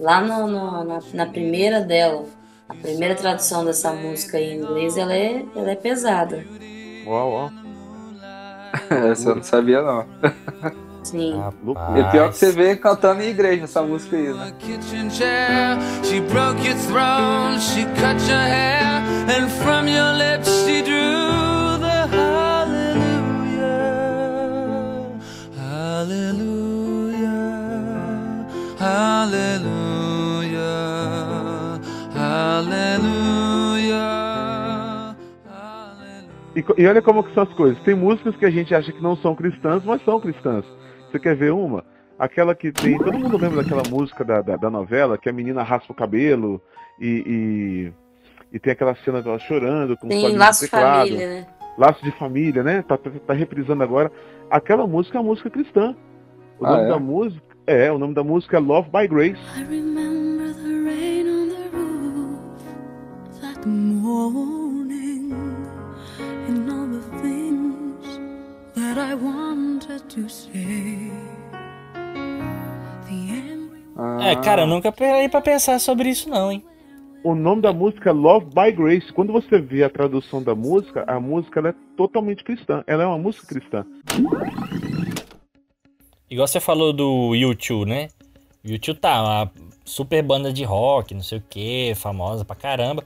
Lá no, no- na, na primeira dela, a primeira tradução dessa música em inglês, ela é, ela é pesada. Uau, uau. Essa eu não sabia não. Sim. E pior que você vê cantando em igreja essa música aí, né? She broke your throne, she cut your hair, and from your lips she drew the hallelujah. Hallelujah. Hallelujah. Hallelujah. Hallelujah. E, e olha como que são as coisas. Tem músicas que a gente acha que não são cristãs, mas são cristãs. Você quer ver uma? Aquela que tem. Todo mundo lembra daquela música da, da, da novela, que a menina raspa o cabelo e. e... e tem aquela cena dela chorando com o Tem solinho laço de família, né? Laço de família, né? Tá, tá, tá reprisando agora. Aquela música é uma música cristã. O Ah, nome é? da música. É, o nome da música é Love by Grace. I remember the rain on the roof that morning things that I wanted to say. É, cara, eu nunca parei pra pensar sobre isso não, hein? O nome da música é Love by Grace. Quando você vê a tradução da música, a música ela é totalmente cristã. Ela é uma música cristã. Igual você falou do YouTube, né? YouTube tá uma super banda de rock, não sei o que, famosa pra caramba.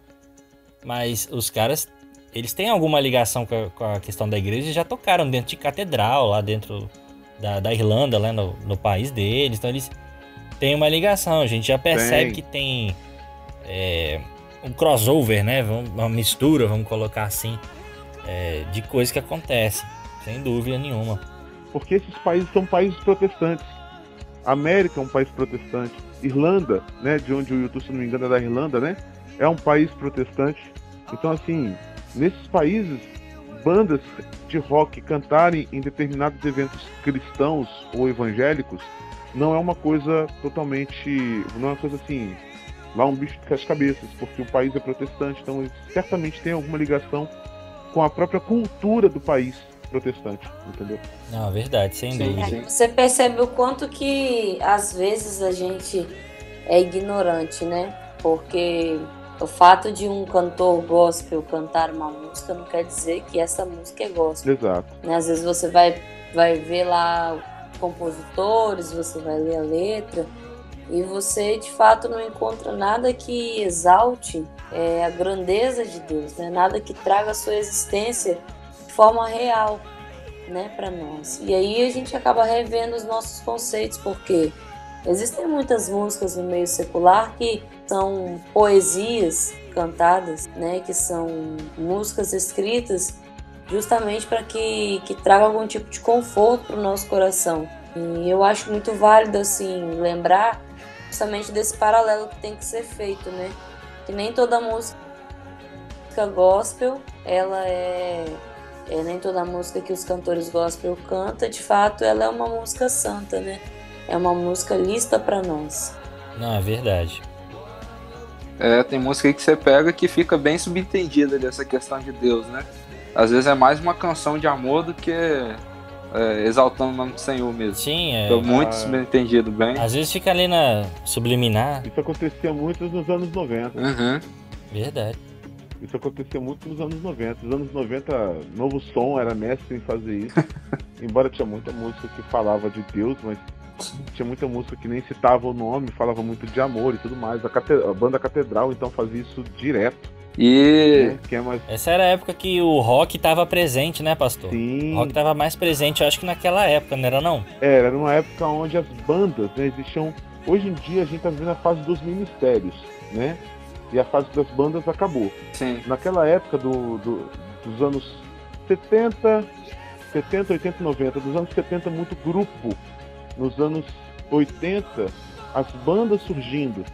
Mas os caras, eles têm alguma ligação com a, com a questão da igreja e já tocaram dentro de catedral, lá dentro da, da Irlanda, lá no, no país deles. Então eles têm uma ligação. A gente já percebe Tem. que tem é, um crossover, né? Uma mistura, vamos colocar assim, é, de coisas que acontecem. Sem dúvida nenhuma. Porque esses países são países protestantes. A América é um país protestante. Irlanda, né, de onde o YouTube, se não me engano, é da Irlanda, né? É um país protestante. Então, assim, nesses países, bandas de rock cantarem em determinados eventos cristãos ou evangélicos não é uma coisa totalmente. Não é uma coisa assim. Lá um bicho de sete cabeças, porque o país é protestante, então certamente tem alguma ligação com a própria cultura do país protestante, entendeu? Não, é verdade, sem Sim, dúvida. sim. Você percebe o quanto que às vezes a gente é ignorante, né? Porque o fato de um cantor gospel cantar uma música não quer dizer que essa música é gospel. Exato. né? Às vezes você vai, vai ver lá compositores, você vai ler a letra e você de fato não encontra nada que exalte é, a grandeza de Deus, né? Nada que traga a sua existência de forma real, né, para nós. E aí a gente acaba revendo os nossos conceitos, porque existem muitas músicas no meio secular que são poesias cantadas, né, que são músicas escritas justamente para que, que traga algum tipo de conforto para o nosso coração. E eu acho muito válido assim lembrar justamente desse paralelo que tem que ser feito, né? Que nem toda música gospel, ela é, é nem toda música que os cantores gospel cantam, de fato, ela é uma música santa, né? É uma música lista para nós. Não, é verdade. É, tem música aí que você pega que fica bem subentendida dessa questão de Deus, né? Às vezes é mais uma canção de amor do que é, exaltando o nome do Senhor mesmo. Sim, é. Então, muito Ah. subentendido, bem. Às vezes fica ali na subliminar. Isso acontecia muito nos anos 90. Uhum. Verdade. Isso acontecia muito nos anos 90. Nos anos 90, Novo Som era mestre em fazer isso. Embora tinha muita música que falava de Deus, mas tinha muita música que nem citava o nome, falava muito de amor e tudo mais. A, cate- a banda Catedral então fazia isso direto, E né? Que é mais Essa era a época que o rock tava presente, né, pastor? O sim. rock tava mais presente, eu acho que naquela época, não era não? Era, era uma época onde as bandas, né, existiam. Hoje em dia a gente tá vivendo a fase dos ministérios, né? E a fase das bandas acabou. sim, naquela época do, do- dos anos 70, 70, 80, 90, dos anos 70 muito grupo, nos anos 80 as bandas surgindo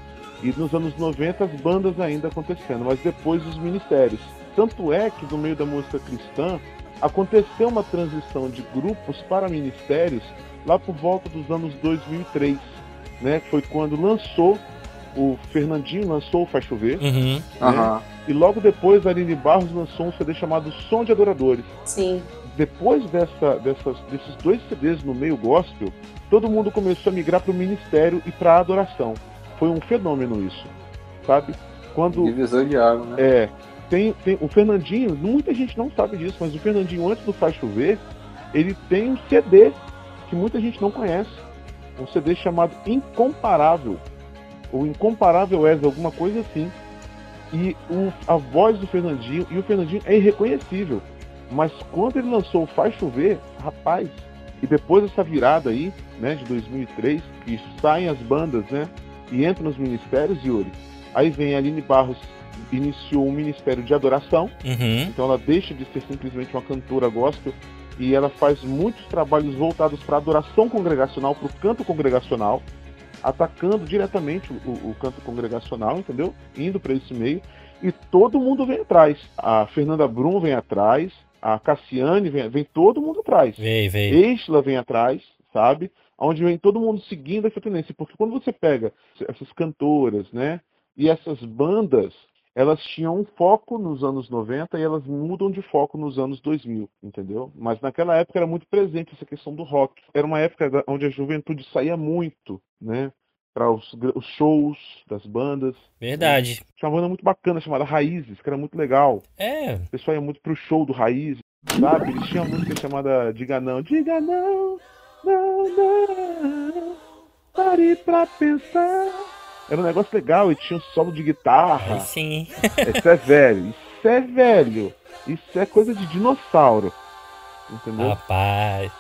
e nos anos 90 as bandas ainda acontecendo, mas depois os ministérios. Tanto é que no meio da música cristã aconteceu uma transição de grupos para ministérios lá por volta dos anos 2003, né? Foi quando lançou o Fernandinho lançou o Faz Chover, Uhum. aham. e logo depois a Aline Barros lançou um CD chamado Som de Adoradores. Sim, Depois dessa, dessas, desses dois CDs no meio gospel, todo mundo começou a migrar para o ministério e para a adoração. Foi um fenômeno isso, sabe? Quando Divisor de água, né? é, tem, tem o Fernandinho, muita gente não sabe disso, mas o Fernandinho antes do Faz Chover, ele tem um CD que muita gente não conhece, um CD chamado Incomparável, ou Incomparável És, alguma coisa assim. E o- a voz do Fernandinho, e o Fernandinho é irreconhecível. Mas quando ele lançou o Faz Chover, rapaz, e depois dessa virada aí, né, de 2003, que saem as bandas, né, e entram nos ministérios, Yuri, aí vem a Aline Barros, iniciou um ministério de adoração, Uhum. então ela deixa de ser simplesmente uma cantora gospel e ela faz muitos trabalhos voltados para adoração congregacional, para o canto congregacional, atacando diretamente o, o- o canto congregacional, entendeu? Indo para esse meio e todo mundo vem atrás. A Fernanda Brum vem atrás, a Cassiane vem, vem todo mundo atrás. Veio, veio. Estla vem atrás, sabe? Onde vem todo mundo seguindo essa tendência. Porque quando você pega essas cantoras, né? E essas bandas, elas tinham um foco nos anos 90 e elas mudam de foco nos anos 2000, entendeu? Mas naquela época era muito presente essa questão do rock. Era uma época onde a juventude saía muito, né? Para os, os shows das bandas. Verdade. Tinha uma banda muito bacana chamada Raízes, que era muito legal. É, O pessoal ia muito pro show do Raiz, sabe? Eles tinham uma música chamada Diga Não, Diga Não, Não, Não, pare pra pensar. Era um negócio legal e tinha um solo de guitarra. sim. Isso é velho, isso é velho. Isso é coisa de dinossauro. Entendeu? Rapaz.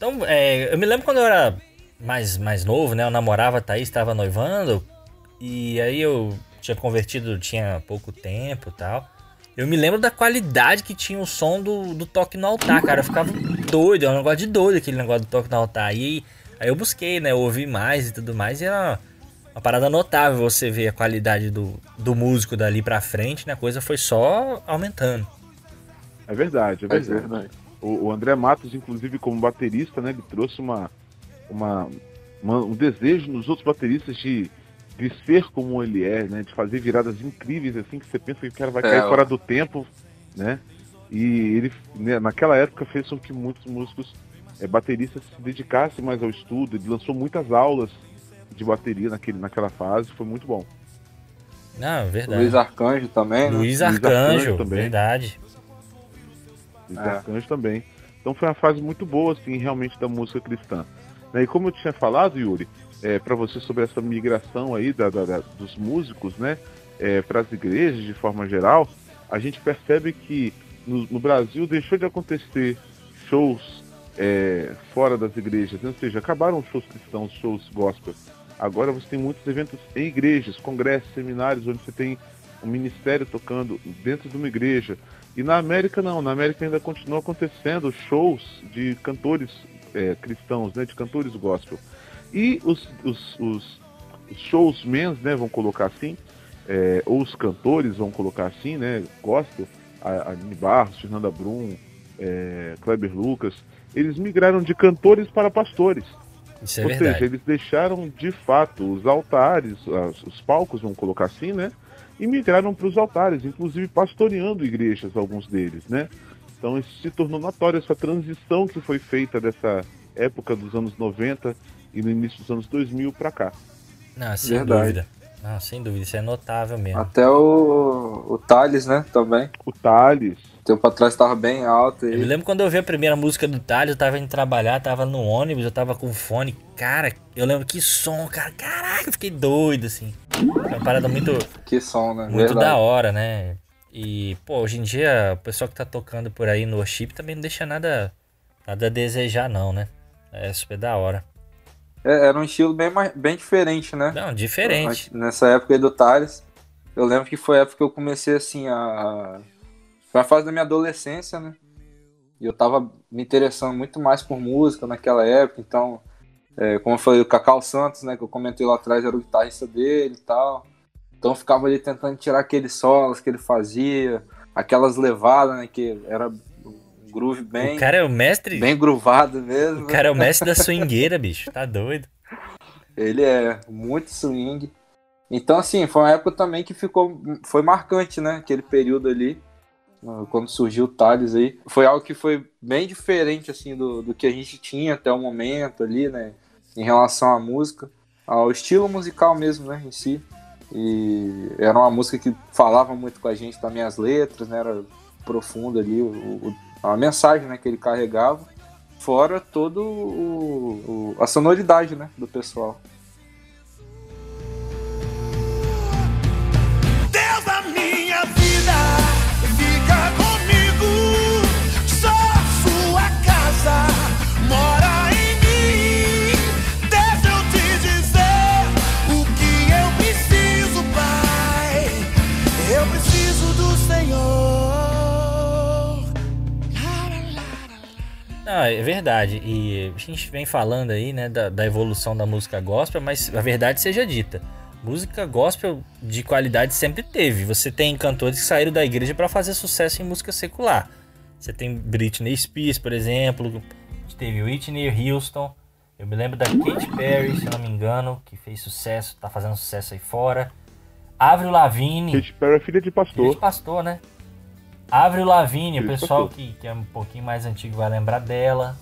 Então, é, eu me lembro quando eu era mais, mais novo, né? Eu namorava a Thaís, estava noivando. E aí eu tinha convertido, tinha pouco tempo e tal. Eu me lembro da qualidade que tinha o som do, do toque no altar, cara. Eu ficava doido, é um negócio de doido aquele negócio do toque no altar. E aí eu busquei, né? Eu ouvi mais e tudo mais. E era uma parada notável você ver a qualidade do, do músico dali pra frente, né? A coisa foi só aumentando. É verdade, é É verdade. O, o André Matos, inclusive, como baterista, né, ele trouxe uma, uma, uma- um desejo nos outros bateristas de, de ser como ele é, né, de fazer viradas incríveis, assim, que você pensa que o cara vai É, cair ó. fora do tempo, né? E ele, né, naquela época, fez com que muitos músicos eh, bateristas se dedicassem mais ao estudo. Ele lançou muitas aulas de bateria naquele, naquela fase, foi muito bom. Não, é verdade. Luiz Arcanjo também, né? Luiz Luiz Arcanjo, Arcanjo também. verdade. É. Arcanjo também. Então foi uma fase muito boa, assim, realmente da música cristã. Né, E como eu tinha falado, Yuri, para você sobre essa migração aí da, da- da- dos músicos, né, para as igrejas de forma geral, a gente percebe que no, no Brasil deixou de acontecer shows é, fora das igrejas, né? ou seja, acabaram os shows cristãos, shows gospel. Agora você tem muitos eventos em igrejas, congressos, seminários, onde você tem um ministério tocando dentro de uma igreja. E na América não, na América ainda continua acontecendo shows de cantores é, cristãos, né, de cantores gospel. E os, os, os, os shows mens, né, vão colocar assim, é, ou os cantores vão colocar assim, né, gospel, Aline Barros, Fernanda Brum, é, Kleber Lucas, eles migraram de cantores para pastores. Isso é Ou verdade. seja, eles deixaram de fato os altares, as- os palcos, vamos colocar assim, né? E migraram para os altares, inclusive pastoreando igrejas, alguns deles, né? Então isso se tornou notório, essa transição que foi feita dessa época dos anos 90 e no início dos anos 2000 para cá. Não, sem Verdade. dúvida. Não, sem dúvida, isso é notável mesmo. Até o, o Thales, né? Também. O Thales, Tempo atrás tava bem alto Eu me lembro quando eu vi a primeira música do Thales, eu tava indo trabalhar, tava no ônibus, eu tava com fone. Cara, eu lembro que som, cara. Caraca, eu fiquei doido, assim. Foi uma parada muito, Que som, né? muito Verdade. da hora, né? E, pô, hoje em dia, o pessoal que tá tocando por aí no worship também não deixa nada, nada a desejar, não, né? É super da hora. É, era um estilo bem, bem diferente, né? Não, diferente. Nessa época aí do Thales, eu lembro que foi a época que eu comecei assim a. Foi a fase da minha adolescência, né? E eu tava me interessando muito mais por música naquela época, então, é, como eu falei, o Cacau Santos, né, que eu comentei lá atrás, era o guitarrista dele e tal. Então eu ficava ali tentando tirar aqueles solos que ele fazia, aquelas levadas, né, que era um groove bem, O cara é o mestre. bem groovado mesmo. O cara é o mestre da swingueira, bicho. Tá doido. Ele é muito swing. Então, assim, foi uma época também que ficou. Foi marcante, né? Aquele período ali. Quando surgiu o Thales aí. Foi algo que foi bem diferente, assim, do, do que a gente tinha até o momento ali, né? Em relação à música. Ao estilo musical mesmo, né? Em si. E era uma música que falava muito com a gente também, as letras, né? Era profundo ali. O, o- a mensagem né, que ele carregava. Fora todo o- a sonoridade, né? Do pessoal. Não, é verdade. E a gente vem falando aí, né, da, da evolução da música gospel, mas a verdade seja dita. Música gospel de qualidade sempre teve. Você tem cantores que saíram da igreja para fazer sucesso em música secular. Você tem Britney Spears, por exemplo. A gente teve Whitney Houston. Eu me lembro da Katy Perry, se eu não me engano, que fez sucesso, tá fazendo sucesso aí fora. Avril Lavigne. Katy Perry é filha de pastor. de pastor, né? Avril Lavigne, o pessoal que, que é um pouquinho mais antigo vai lembrar dela.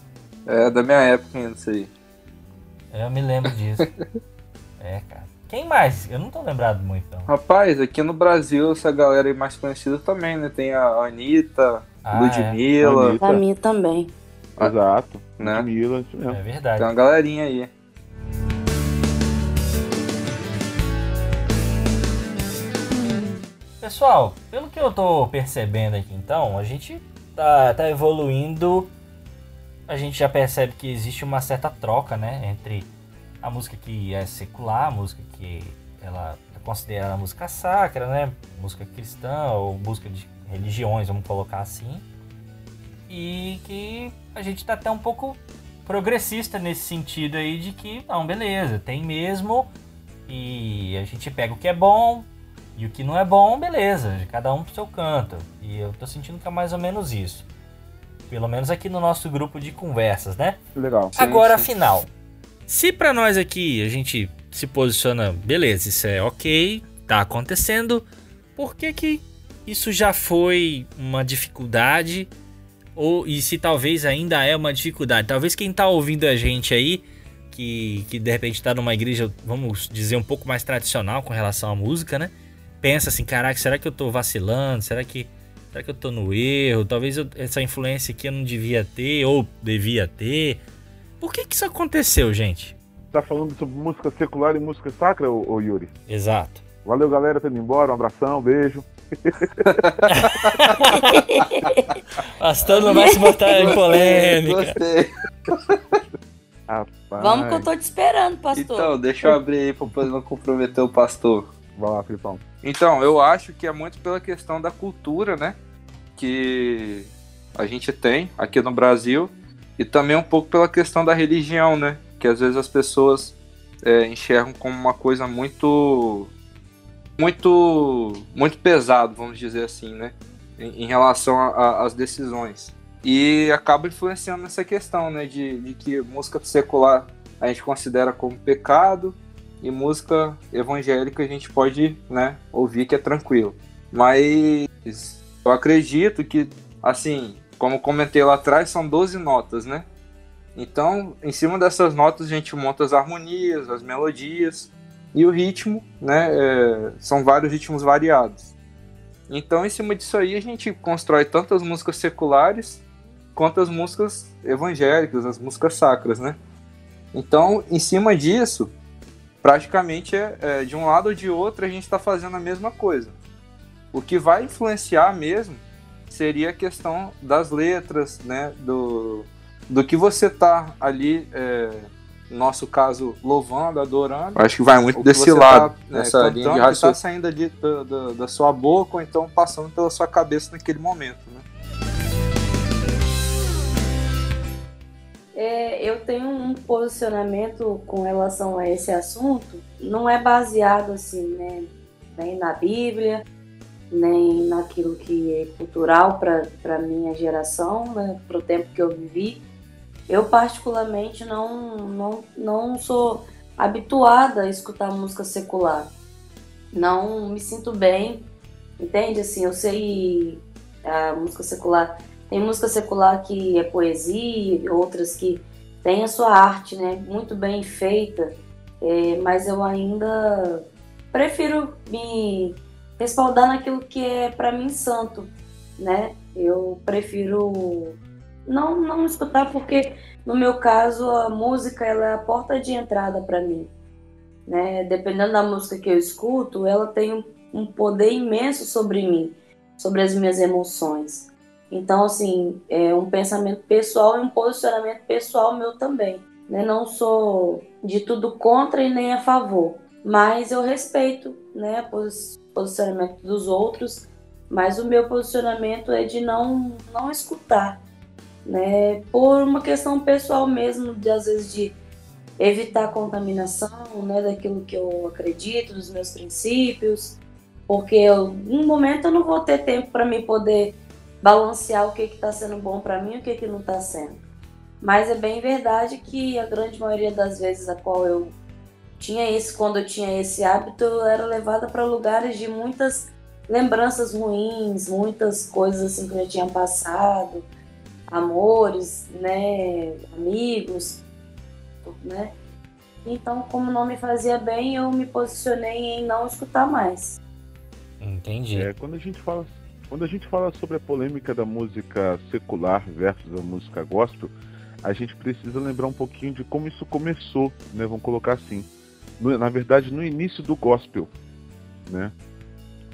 É da minha época ainda isso aí. Eu me lembro disso. é, cara. Quem mais? Eu não tô lembrado muito, não. Rapaz, aqui no Brasil, essa galera aí mais conhecida também, né? Tem a Anitta, Ah, Ludmilla, Anitta. Pra mim também. Exato. Né? Ludmilla, isso É, mesmo. é tem verdade. uma galerinha aí. Pessoal, pelo que eu tô percebendo aqui então, a gente tá, tá evoluindo. A gente já percebe que existe uma certa troca, né? Entre a música que é secular, a música que ela é considerada música sacra, né? Música cristã ou música de religiões, vamos colocar assim. E que a gente tá até um pouco progressista nesse sentido aí de que, não, beleza, tem mesmo. E a gente pega o que é bom, e o que não é bom, beleza, cada um pro seu canto. E eu tô sentindo que é mais ou menos isso. Pelo menos aqui no nosso grupo de conversas, né? Legal. Sim, Agora, sim. afinal, se pra nós aqui a gente se posiciona, beleza, isso é ok, tá acontecendo, por que que isso já foi uma dificuldade? Ou e se talvez ainda é uma dificuldade? Talvez quem tá ouvindo a gente aí, que, que de repente tá numa igreja, vamos dizer, um pouco mais tradicional com relação à música, né? Pensa assim, caraca, será que eu tô vacilando? Será que Será que eu tô no erro? Talvez eu- essa influência aqui eu não devia ter ou devia ter. Por que que isso aconteceu, gente? Tá falando sobre música secular e música sacra, ô, ô Yuri? Exato. Valeu, galera. Tô indo embora. Um abração, beijo. Pastor não vai se botar em polêmica. Gostei. Rapaz. Vamos que eu tô te esperando, pastor. Então, deixa eu abrir aí pra poder não comprometer o pastor. Vai lá, Filipão. Então, eu acho que é muito pela questão da cultura, né? Que a gente tem aqui no Brasil. E também um pouco pela questão da religião, né? Que às vezes as pessoas é, enxergam como uma coisa muito. Muito. Muito pesado, vamos dizer assim, né? Em, em relação às decisões. E acaba influenciando nessa questão, né? De, de que música secular a gente considera como pecado e música evangélica a gente pode, né, ouvir que é tranquilo. Mas eu acredito que, assim, como comentei lá atrás, são 12 notas, né? Então, em cima dessas notas a gente monta as harmonias, as melodias e o ritmo, né? é, são vários ritmos variados. Então, em cima disso aí a gente constrói tanto as músicas seculares quanto as músicas evangélicas, as músicas sacras, né? Então, em cima disso, praticamente é, é, de um lado ou de outro a gente está fazendo a mesma coisa. O que vai influenciar mesmo seria a questão das letras, né? Do, do que você tá ali, é, no nosso caso, louvando, adorando. Acho que vai muito desse desse lado, lado, nessa linha de linha que tá raciocínio. saindo ali da, da, da sua boca ou então passando pela sua cabeça naquele momento, né? É, eu tenho um posicionamento com relação a esse assunto, não é baseado assim, né, nem na Bíblia, nem naquilo que é cultural para minha geração, né, para o tempo que eu vivi. Eu particularmente não, não, não sou habituada a escutar música secular. Não me sinto bem, entende? Assim, eu sei a música secular tem música secular que é poesia, outras que tem a sua arte, né, muito bem feita, é, mas eu ainda prefiro me respaldar naquilo que é para mim santo, né? Eu prefiro não não escutar porque no meu caso a música ela é a porta de entrada para mim, né? Dependendo da música que eu escuto, ela tem um, um poder imenso sobre mim, sobre as minhas emoções. Então, assim, é um pensamento pessoal e um posicionamento pessoal meu também. Né? Não sou de tudo contra e nem a favor, mas eu respeito né, o posi- posicionamento dos outros, mas o meu posicionamento é de não, não escutar, né? por uma questão pessoal mesmo, de às vezes de evitar a contaminação né, daquilo que eu acredito, dos meus princípios, porque em um momento eu não vou ter tempo para me poder balancear o que está sendo bom para mim e o que, que não está sendo. Mas é bem verdade que a grande maioria das vezes a qual eu tinha esse, quando eu tinha esse hábito, eu era levada para lugares de muitas lembranças ruins, muitas coisas assim que eu já tinha passado, amores, né, amigos, né? Então, como não me fazia bem, eu me posicionei em não escutar mais. Entendi. É, quando a gente fala quando a gente fala sobre a polêmica da música secular versus a música gospel, a gente precisa lembrar um pouquinho de como isso começou, né? Vamos colocar assim. No- na verdade, no início do gospel, né?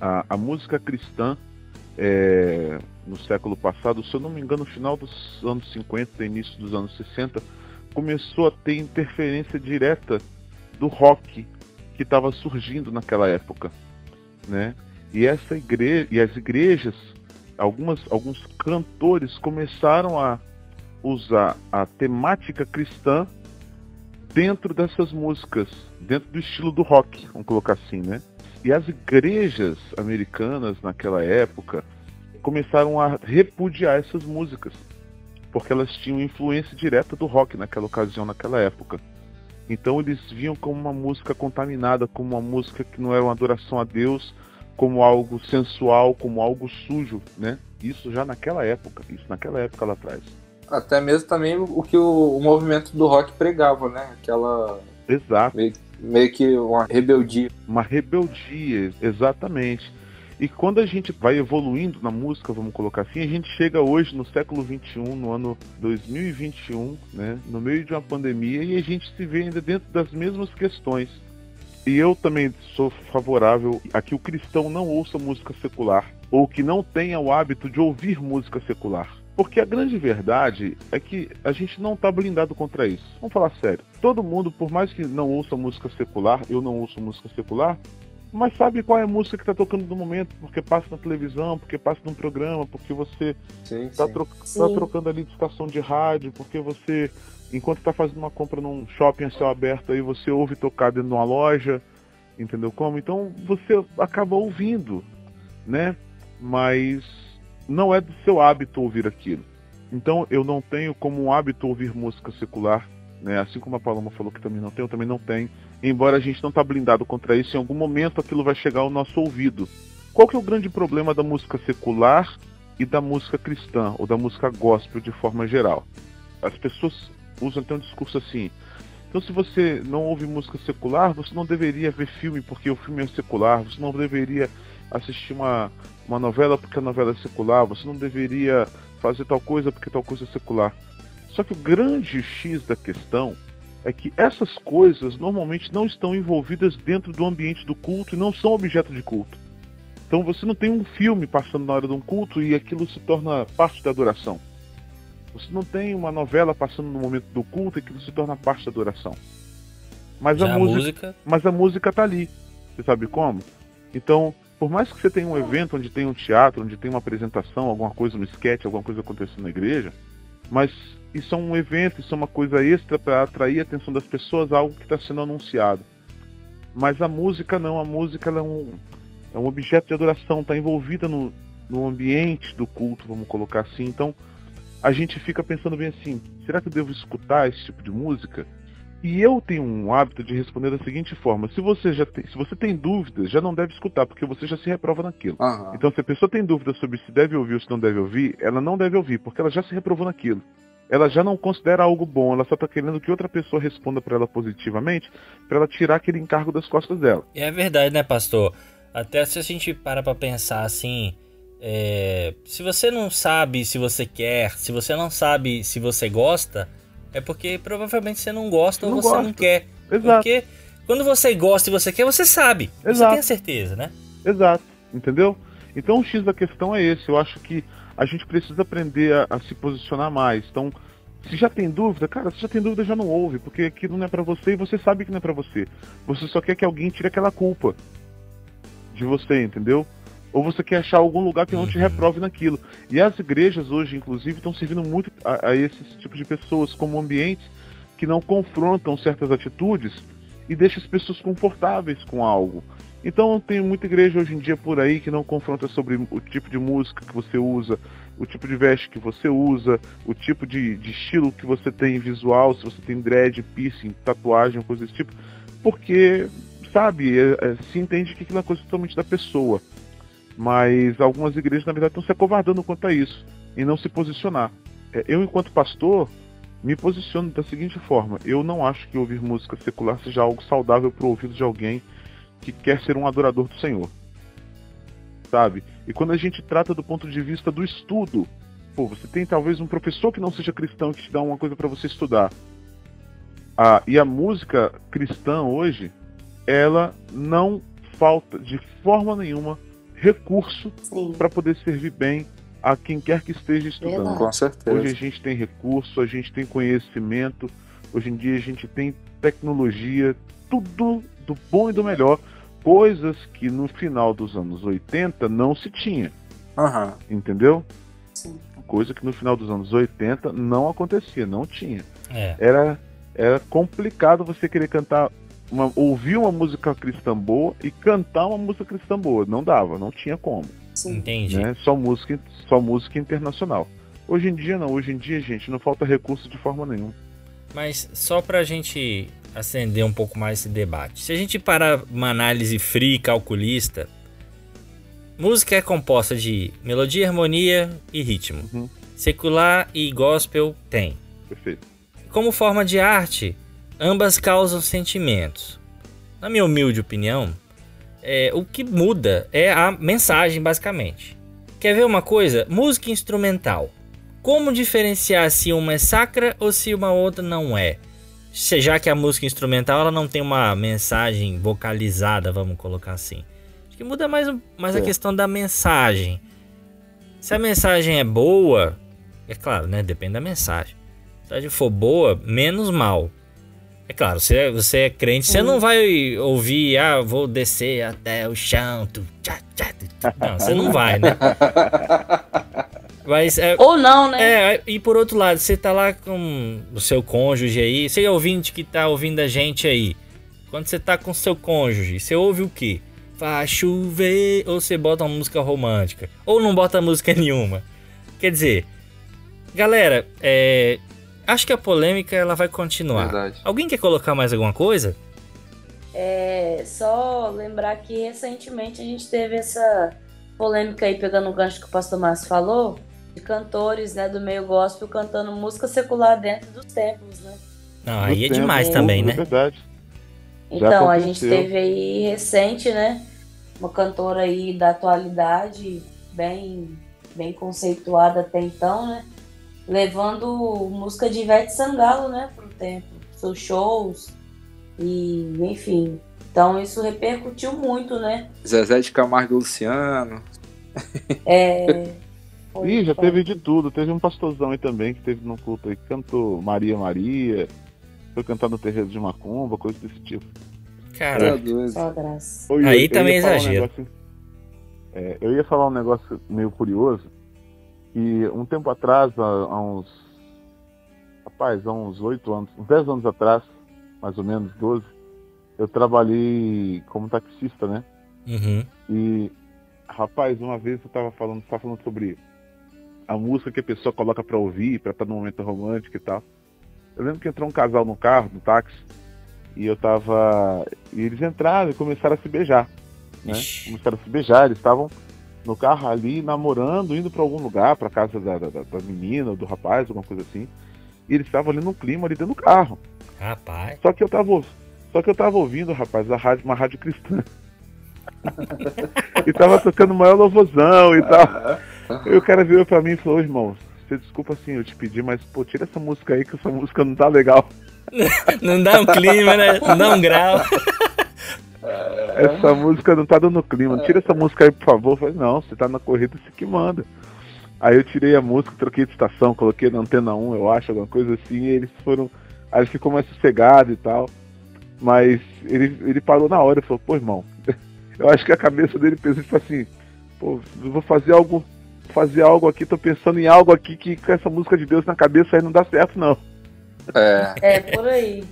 A, a música cristã, é, no século passado, se eu não me engano, no final dos anos 50, início dos anos 60, começou a ter interferência direta do rock que estava surgindo naquela época, né? E essa igreja, e as igrejas, algumas, alguns cantores começaram a usar a temática cristã dentro dessas músicas, dentro do estilo do rock, vamos colocar assim, né? E as igrejas americanas naquela época começaram a repudiar essas músicas, porque elas tinham influência direta do rock naquela ocasião, naquela época. Então eles viam como uma música contaminada, como uma música que não era uma adoração a Deus, como algo sensual, como algo sujo, né? Isso já naquela época, isso naquela época lá atrás. Até mesmo também o que o, o movimento do rock pregava, né? Aquela Exato. meio, meio que uma rebeldia. uma rebeldia, exatamente. E quando a gente vai evoluindo na música, vamos colocar assim, a gente chega hoje no século XXI, no ano 2021, né, no meio de uma pandemia, e a gente se vê ainda dentro das mesmas questões. E eu também sou favorável a que o cristão não ouça música secular, ou que não tenha o hábito de ouvir música secular. Porque a grande verdade é que a gente não está blindado contra isso. Vamos falar sério. Todo mundo, por mais que não ouça música secular, eu não ouço música secular, mas sabe qual é a música que está tocando no momento, porque passa na televisão, porque passa num programa, porque você está sim. Sim. trocando ali de estação de rádio, porque você, enquanto está fazendo uma compra num shopping a céu aberto, aí você ouve tocar dentro de uma loja, entendeu como? Então você acaba ouvindo, né? Mas não é do seu hábito ouvir aquilo. Então eu não tenho como hábito ouvir música secular, né? Assim como a Paloma falou que também não tem, eu também não tenho. Embora a gente não tá blindado contra isso, em algum momento aquilo vai chegar ao nosso ouvido. Qual que é o grande problema da música secular e da música cristã, ou da música gospel de forma geral? As pessoas usam até um discurso assim. Então, se você não ouve música secular, você não deveria ver filme porque o filme é secular, você não deveria assistir uma, uma novela porque a novela é secular, você não deveria fazer tal coisa porque tal coisa é secular. Só que o grande X da questão é que essas coisas normalmente não estão envolvidas dentro do ambiente do culto e não são objeto de culto. Então você não tem um filme passando na hora de um culto e aquilo se torna parte da adoração. Você não tem uma novela passando no momento do culto e aquilo se torna parte da adoração. Mas a a música música. mas a música tá ali. Você sabe como? Então, por mais que você tenha um evento onde tem um teatro, onde tem uma apresentação, alguma coisa no sketch, alguma coisa acontecendo na igreja, mas isso é um evento, isso é uma coisa extra para atrair a atenção das pessoas a algo que está sendo anunciado. Mas a música não, a música é, um, é um objeto de adoração, está envolvida no, no ambiente do culto, vamos colocar assim. Então, a gente fica pensando bem assim: será que eu devo escutar esse tipo de música? E eu tenho um hábito de responder da seguinte forma: se você já tem, se você tem dúvidas, já não deve escutar, porque você já se reprova naquilo. Aham. Então, se a pessoa tem dúvida sobre se deve ouvir ou se não deve ouvir, ela não deve ouvir, porque ela já se reprovou naquilo. Ela já não considera algo bom, ela só tá querendo que outra pessoa responda para ela positivamente, para ela tirar aquele encargo das costas dela. E é verdade, né, pastor? Até se a gente para pra pensar assim, é, se você não sabe se você quer, se você não sabe se você gosta, é porque provavelmente você não gosta ou Não você não gosta. quer. Exato, Porque quando você gosta e você quer, você sabe. Você Exato. tem a certeza, né? exato, entendeu? Então o X da questão é esse. Eu acho que a gente precisa aprender a, a se posicionar mais. Então, se já tem dúvida, cara, se já tem dúvida, já não ouve, porque aquilo não é pra você e você sabe que não é pra você. Você só quer que alguém tire aquela culpa de você, entendeu? Ou você quer achar algum lugar que não te Uhum. reprove naquilo. E as igrejas hoje, inclusive, estão servindo muito a, a esses tipos de pessoas como ambientes que não confrontam certas atitudes e deixam as pessoas confortáveis com algo. Então tem muita igreja hoje em dia por aí que não confronta sobre o tipo de música que você usa, o tipo de veste que você usa, o tipo de, de estilo que você tem visual, se você tem dread, piercing, tatuagem, coisa desse tipo. porque, sabe, é- é, se entende que aquilo é coisa totalmente da pessoa. Mas algumas igrejas, na verdade, estão se acovardando quanto a isso e não se posicionar. É, Eu, enquanto pastor, me posiciono da seguinte forma: eu não acho que ouvir música secular seja algo saudável para o ouvido de alguém que quer ser um adorador do Senhor. Sabe? E quando a gente trata do ponto de vista do estudo, pô, você tem talvez um professor que não seja cristão que te dá uma coisa para você estudar. Ah, e a música cristã hoje, ela não falta de forma nenhuma recurso para poder servir bem a quem quer que esteja estudando. Com certeza. Hoje a gente tem recurso, a gente tem conhecimento, hoje em dia a gente tem tecnologia, tudo do bom e do melhor, coisas que no final dos anos 80 não se tinha, Aham. entendeu? Sim. Coisa que no final dos anos 80 não acontecia, não tinha. É. Era, era complicado você querer cantar, uma, ouvir uma música cristã boa e cantar uma música cristã boa. Não dava, não tinha como. Sim. Entendi. né? Só música, só música internacional. Hoje em dia não, hoje em dia, gente, não falta recurso de forma nenhuma. Mas só pra gente acender um pouco mais esse debate. Se a gente parar uma análise fria e calculista, música é composta de melodia, harmonia e ritmo. Uhum. Secular e gospel tem. Perfeito. Como forma de arte, ambas causam sentimentos. Na minha humilde opinião, é, o que muda é a mensagem, basicamente. Quer ver uma coisa? Música instrumental. Como diferenciar se uma é sacra ou se uma outra não é? Se- Já que a música instrumental ela não tem uma mensagem vocalizada, vamos colocar assim. Acho que muda mais, mais a É. questão da mensagem. Se a mensagem é boa, é claro, né? Depende da mensagem. Se a mensagem for boa, menos mal. É claro, você, você é crente, você não vai ouvir, ah, vou descer até o chão. Tu, tchá, tchá, tu, tu. Não, você não vai, né? Mas é, Ou não, né? é, e por outro lado, você tá lá com o seu cônjuge aí, você é ouvinte que tá ouvindo a gente aí. Quando você tá com o seu cônjuge, você ouve o quê? Faz chover, ou você bota uma música romântica, ou não bota música nenhuma. Quer dizer, galera, é, acho que a polêmica ela vai continuar. Verdade. Alguém quer colocar mais alguma coisa? É só lembrar que recentemente a gente teve essa polêmica aí, pegando o gancho que o pastor Márcio falou, de cantores né, do meio gospel cantando música secular dentro dos templos, né? Não, aí é No demais também, É né? verdade. Já Então, a gente teve aí recente, né? Uma cantora aí da atualidade, bem, bem conceituada até então, né? Levando música de Ivete Sangalo, né? Pro templo, seus shows. E, enfim. Então isso repercutiu muito, né? Zezé de Camargo e Luciano. É. foi- Ih, já foi- teve de tudo. Teve um pastorzão aí também que teve no culto aí, que cantou Maria Maria, foi cantar no terreiro de Macumba, coisa desse tipo. Cara, Tá. Só graça. Oi, Aí também falar um exagero. negócio- é, eu ia falar um negócio meio curioso. E um tempo atrás, há, há uns. Rapaz, há uns 8 anos, uns 10 anos atrás, mais ou menos, 12, eu trabalhei como taxista, né? uhum. E, rapaz, uma vez eu tava falando, tava falando sobre a música que a pessoa coloca pra ouvir, pra estar num momento romântico e tal. Eu lembro que entrou um casal no carro, no táxi, e eu tava. E eles entraram e começaram a se beijar. Né? Começaram a se beijar, eles estavam no carro ali, namorando, indo pra algum lugar, pra casa da, da, da menina ou do rapaz, alguma coisa assim. E eles estavam ali no clima, ali dentro do carro. Rapaz. Só que eu tava, só que eu tava ouvindo, rapaz, a rádio, uma rádio cristã. e tava tocando o maior louvorzão e tal. E o cara virou pra mim e falou, "Ô, irmão, você desculpa assim, eu te pedi, mas pô, tira essa música aí que essa música não tá legal. Não dá um clima, né? Não dá um grau. Essa música não tá dando clima. Tira essa música aí, por favor. Eu falei, não, você tá na corrida, você que manda. Aí eu tirei a música, troquei de estação, coloquei na antena 1, eu acho, alguma coisa assim, e eles foram. Aí ele ficou mais sossegado e tal. Mas ele, ele parou na hora e falou, pô, irmão, eu acho que a cabeça dele pensou e falou assim, pô, eu vou fazer algo, fazer algo aqui, tô pensando em algo aqui que com essa música de Deus na cabeça aí não dá certo, não. É. É, por aí.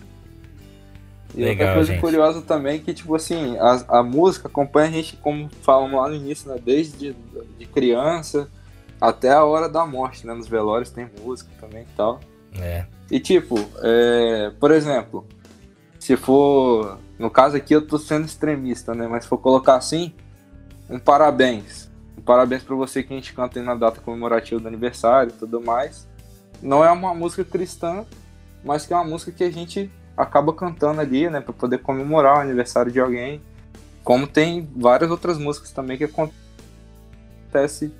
E Legal, outra coisa gente. curiosa também é que, tipo assim, a, a música acompanha a gente, como falamos lá no início, né? Desde de criança até a hora da morte, né? Nos velórios tem música também e tal. É. E tipo, é, por exemplo, se for No caso aqui eu tô sendo extremista, né? Mas se for colocar assim, um parabéns. Um parabéns para você que a gente canta aí na data comemorativa do aniversário e tudo mais. Não é uma música cristã, mas que é uma música que a gente acaba cantando ali, né? Pra poder comemorar o aniversário de alguém. Como tem várias outras músicas também que acontece,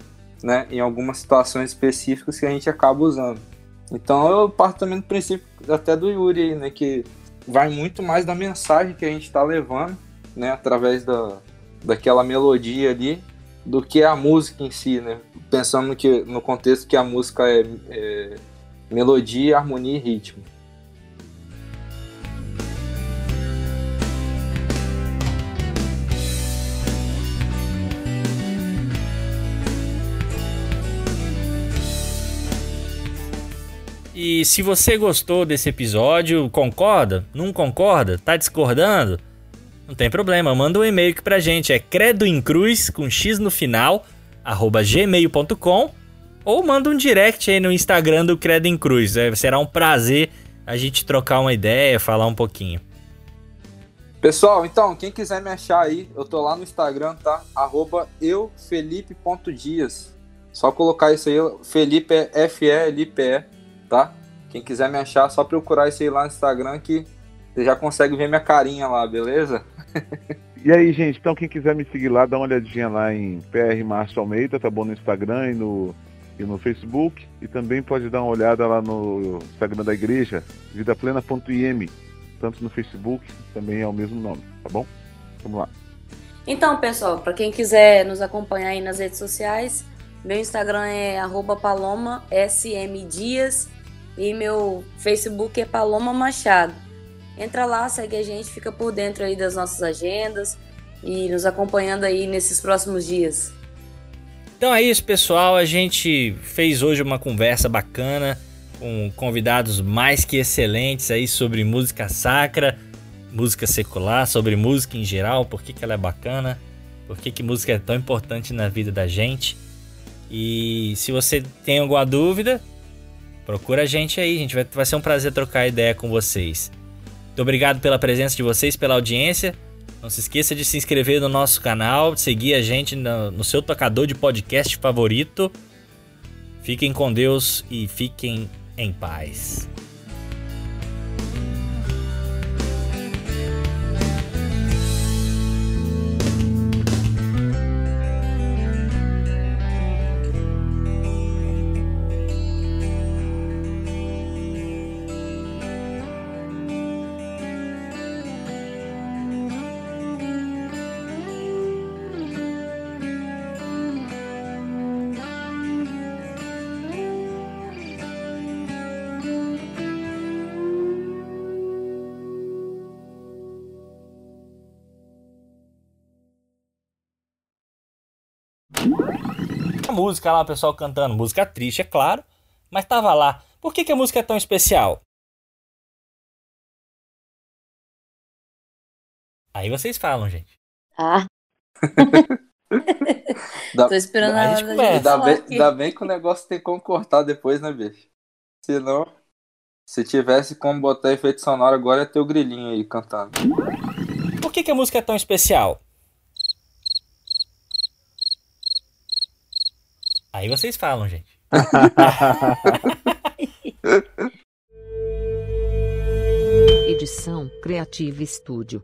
né? Em algumas situações específicas que a gente acaba usando. Então eu parto também do princípio até do Yuri né? Que vai muito mais da mensagem que a gente está levando, né? Através da, daquela melodia ali, do que a música em si, né? Pensando que no contexto que a música é, é melodia, harmonia e ritmo. E se você gostou desse episódio, concorda? Não concorda? Tá discordando? Não tem problema, manda um e-mail aqui pra gente, é credoincruz, com x no final, arroba gmail.com ou manda um direct aí no Instagram do Credo em Cruz. É, será um prazer a gente trocar uma ideia, falar um pouquinho. Pessoal, então, quem quiser me achar aí, eu tô lá no Instagram, tá? Arroba eufelipe.dias. Só colocar isso aí, Felipe é F-E-L-I-P-E, tá? Quem quiser me achar, só procurar isso aí lá no Instagram que você já consegue ver minha carinha lá, beleza? E aí, gente, então quem quiser me seguir lá, dá uma olhadinha lá em PR Márcio Almeida, tá bom? No Instagram e no, e no Facebook. E também pode dar uma olhada lá no Instagram da igreja, vidaplena.im, tanto no Facebook, também é o mesmo nome, tá bom? Vamos lá. Então, pessoal, para quem quiser nos acompanhar aí nas redes sociais, meu Instagram é arroba paloma sm dias e meu Facebook é Paloma Machado. Entra lá, segue a gente, fica por dentro aí das nossas agendas e nos acompanhando aí nesses próximos dias. Então é isso, pessoal. A gente fez hoje uma conversa bacana com convidados mais que excelentes aí sobre música sacra, música secular, sobre música em geral, por que, que ela é bacana, por que, que música é tão importante na vida da gente. E se você tem alguma dúvida, procura a gente aí, gente. Vai, vai ser um prazer trocar ideia com vocês. Muito obrigado pela presença de vocês, pela audiência. Não se esqueça de se inscrever no nosso canal, seguir a gente no, no seu tocador de podcast favorito. Fiquem com Deus e fiquem em paz. Música lá, o pessoal cantando, música triste, é claro, mas tava lá. Por que, que a música é tão especial? Aí vocês falam, gente. Ah. Dá- Tô esperando a a gente da Ainda bem, ainda bem que o negócio tem como cortar depois, né, bicho? Senão, se tivesse como botar efeito sonoro agora, ia ter o grilinho aí cantando. Por que, que a música é tão especial? Aí vocês falam, gente. Edição Creative Studio.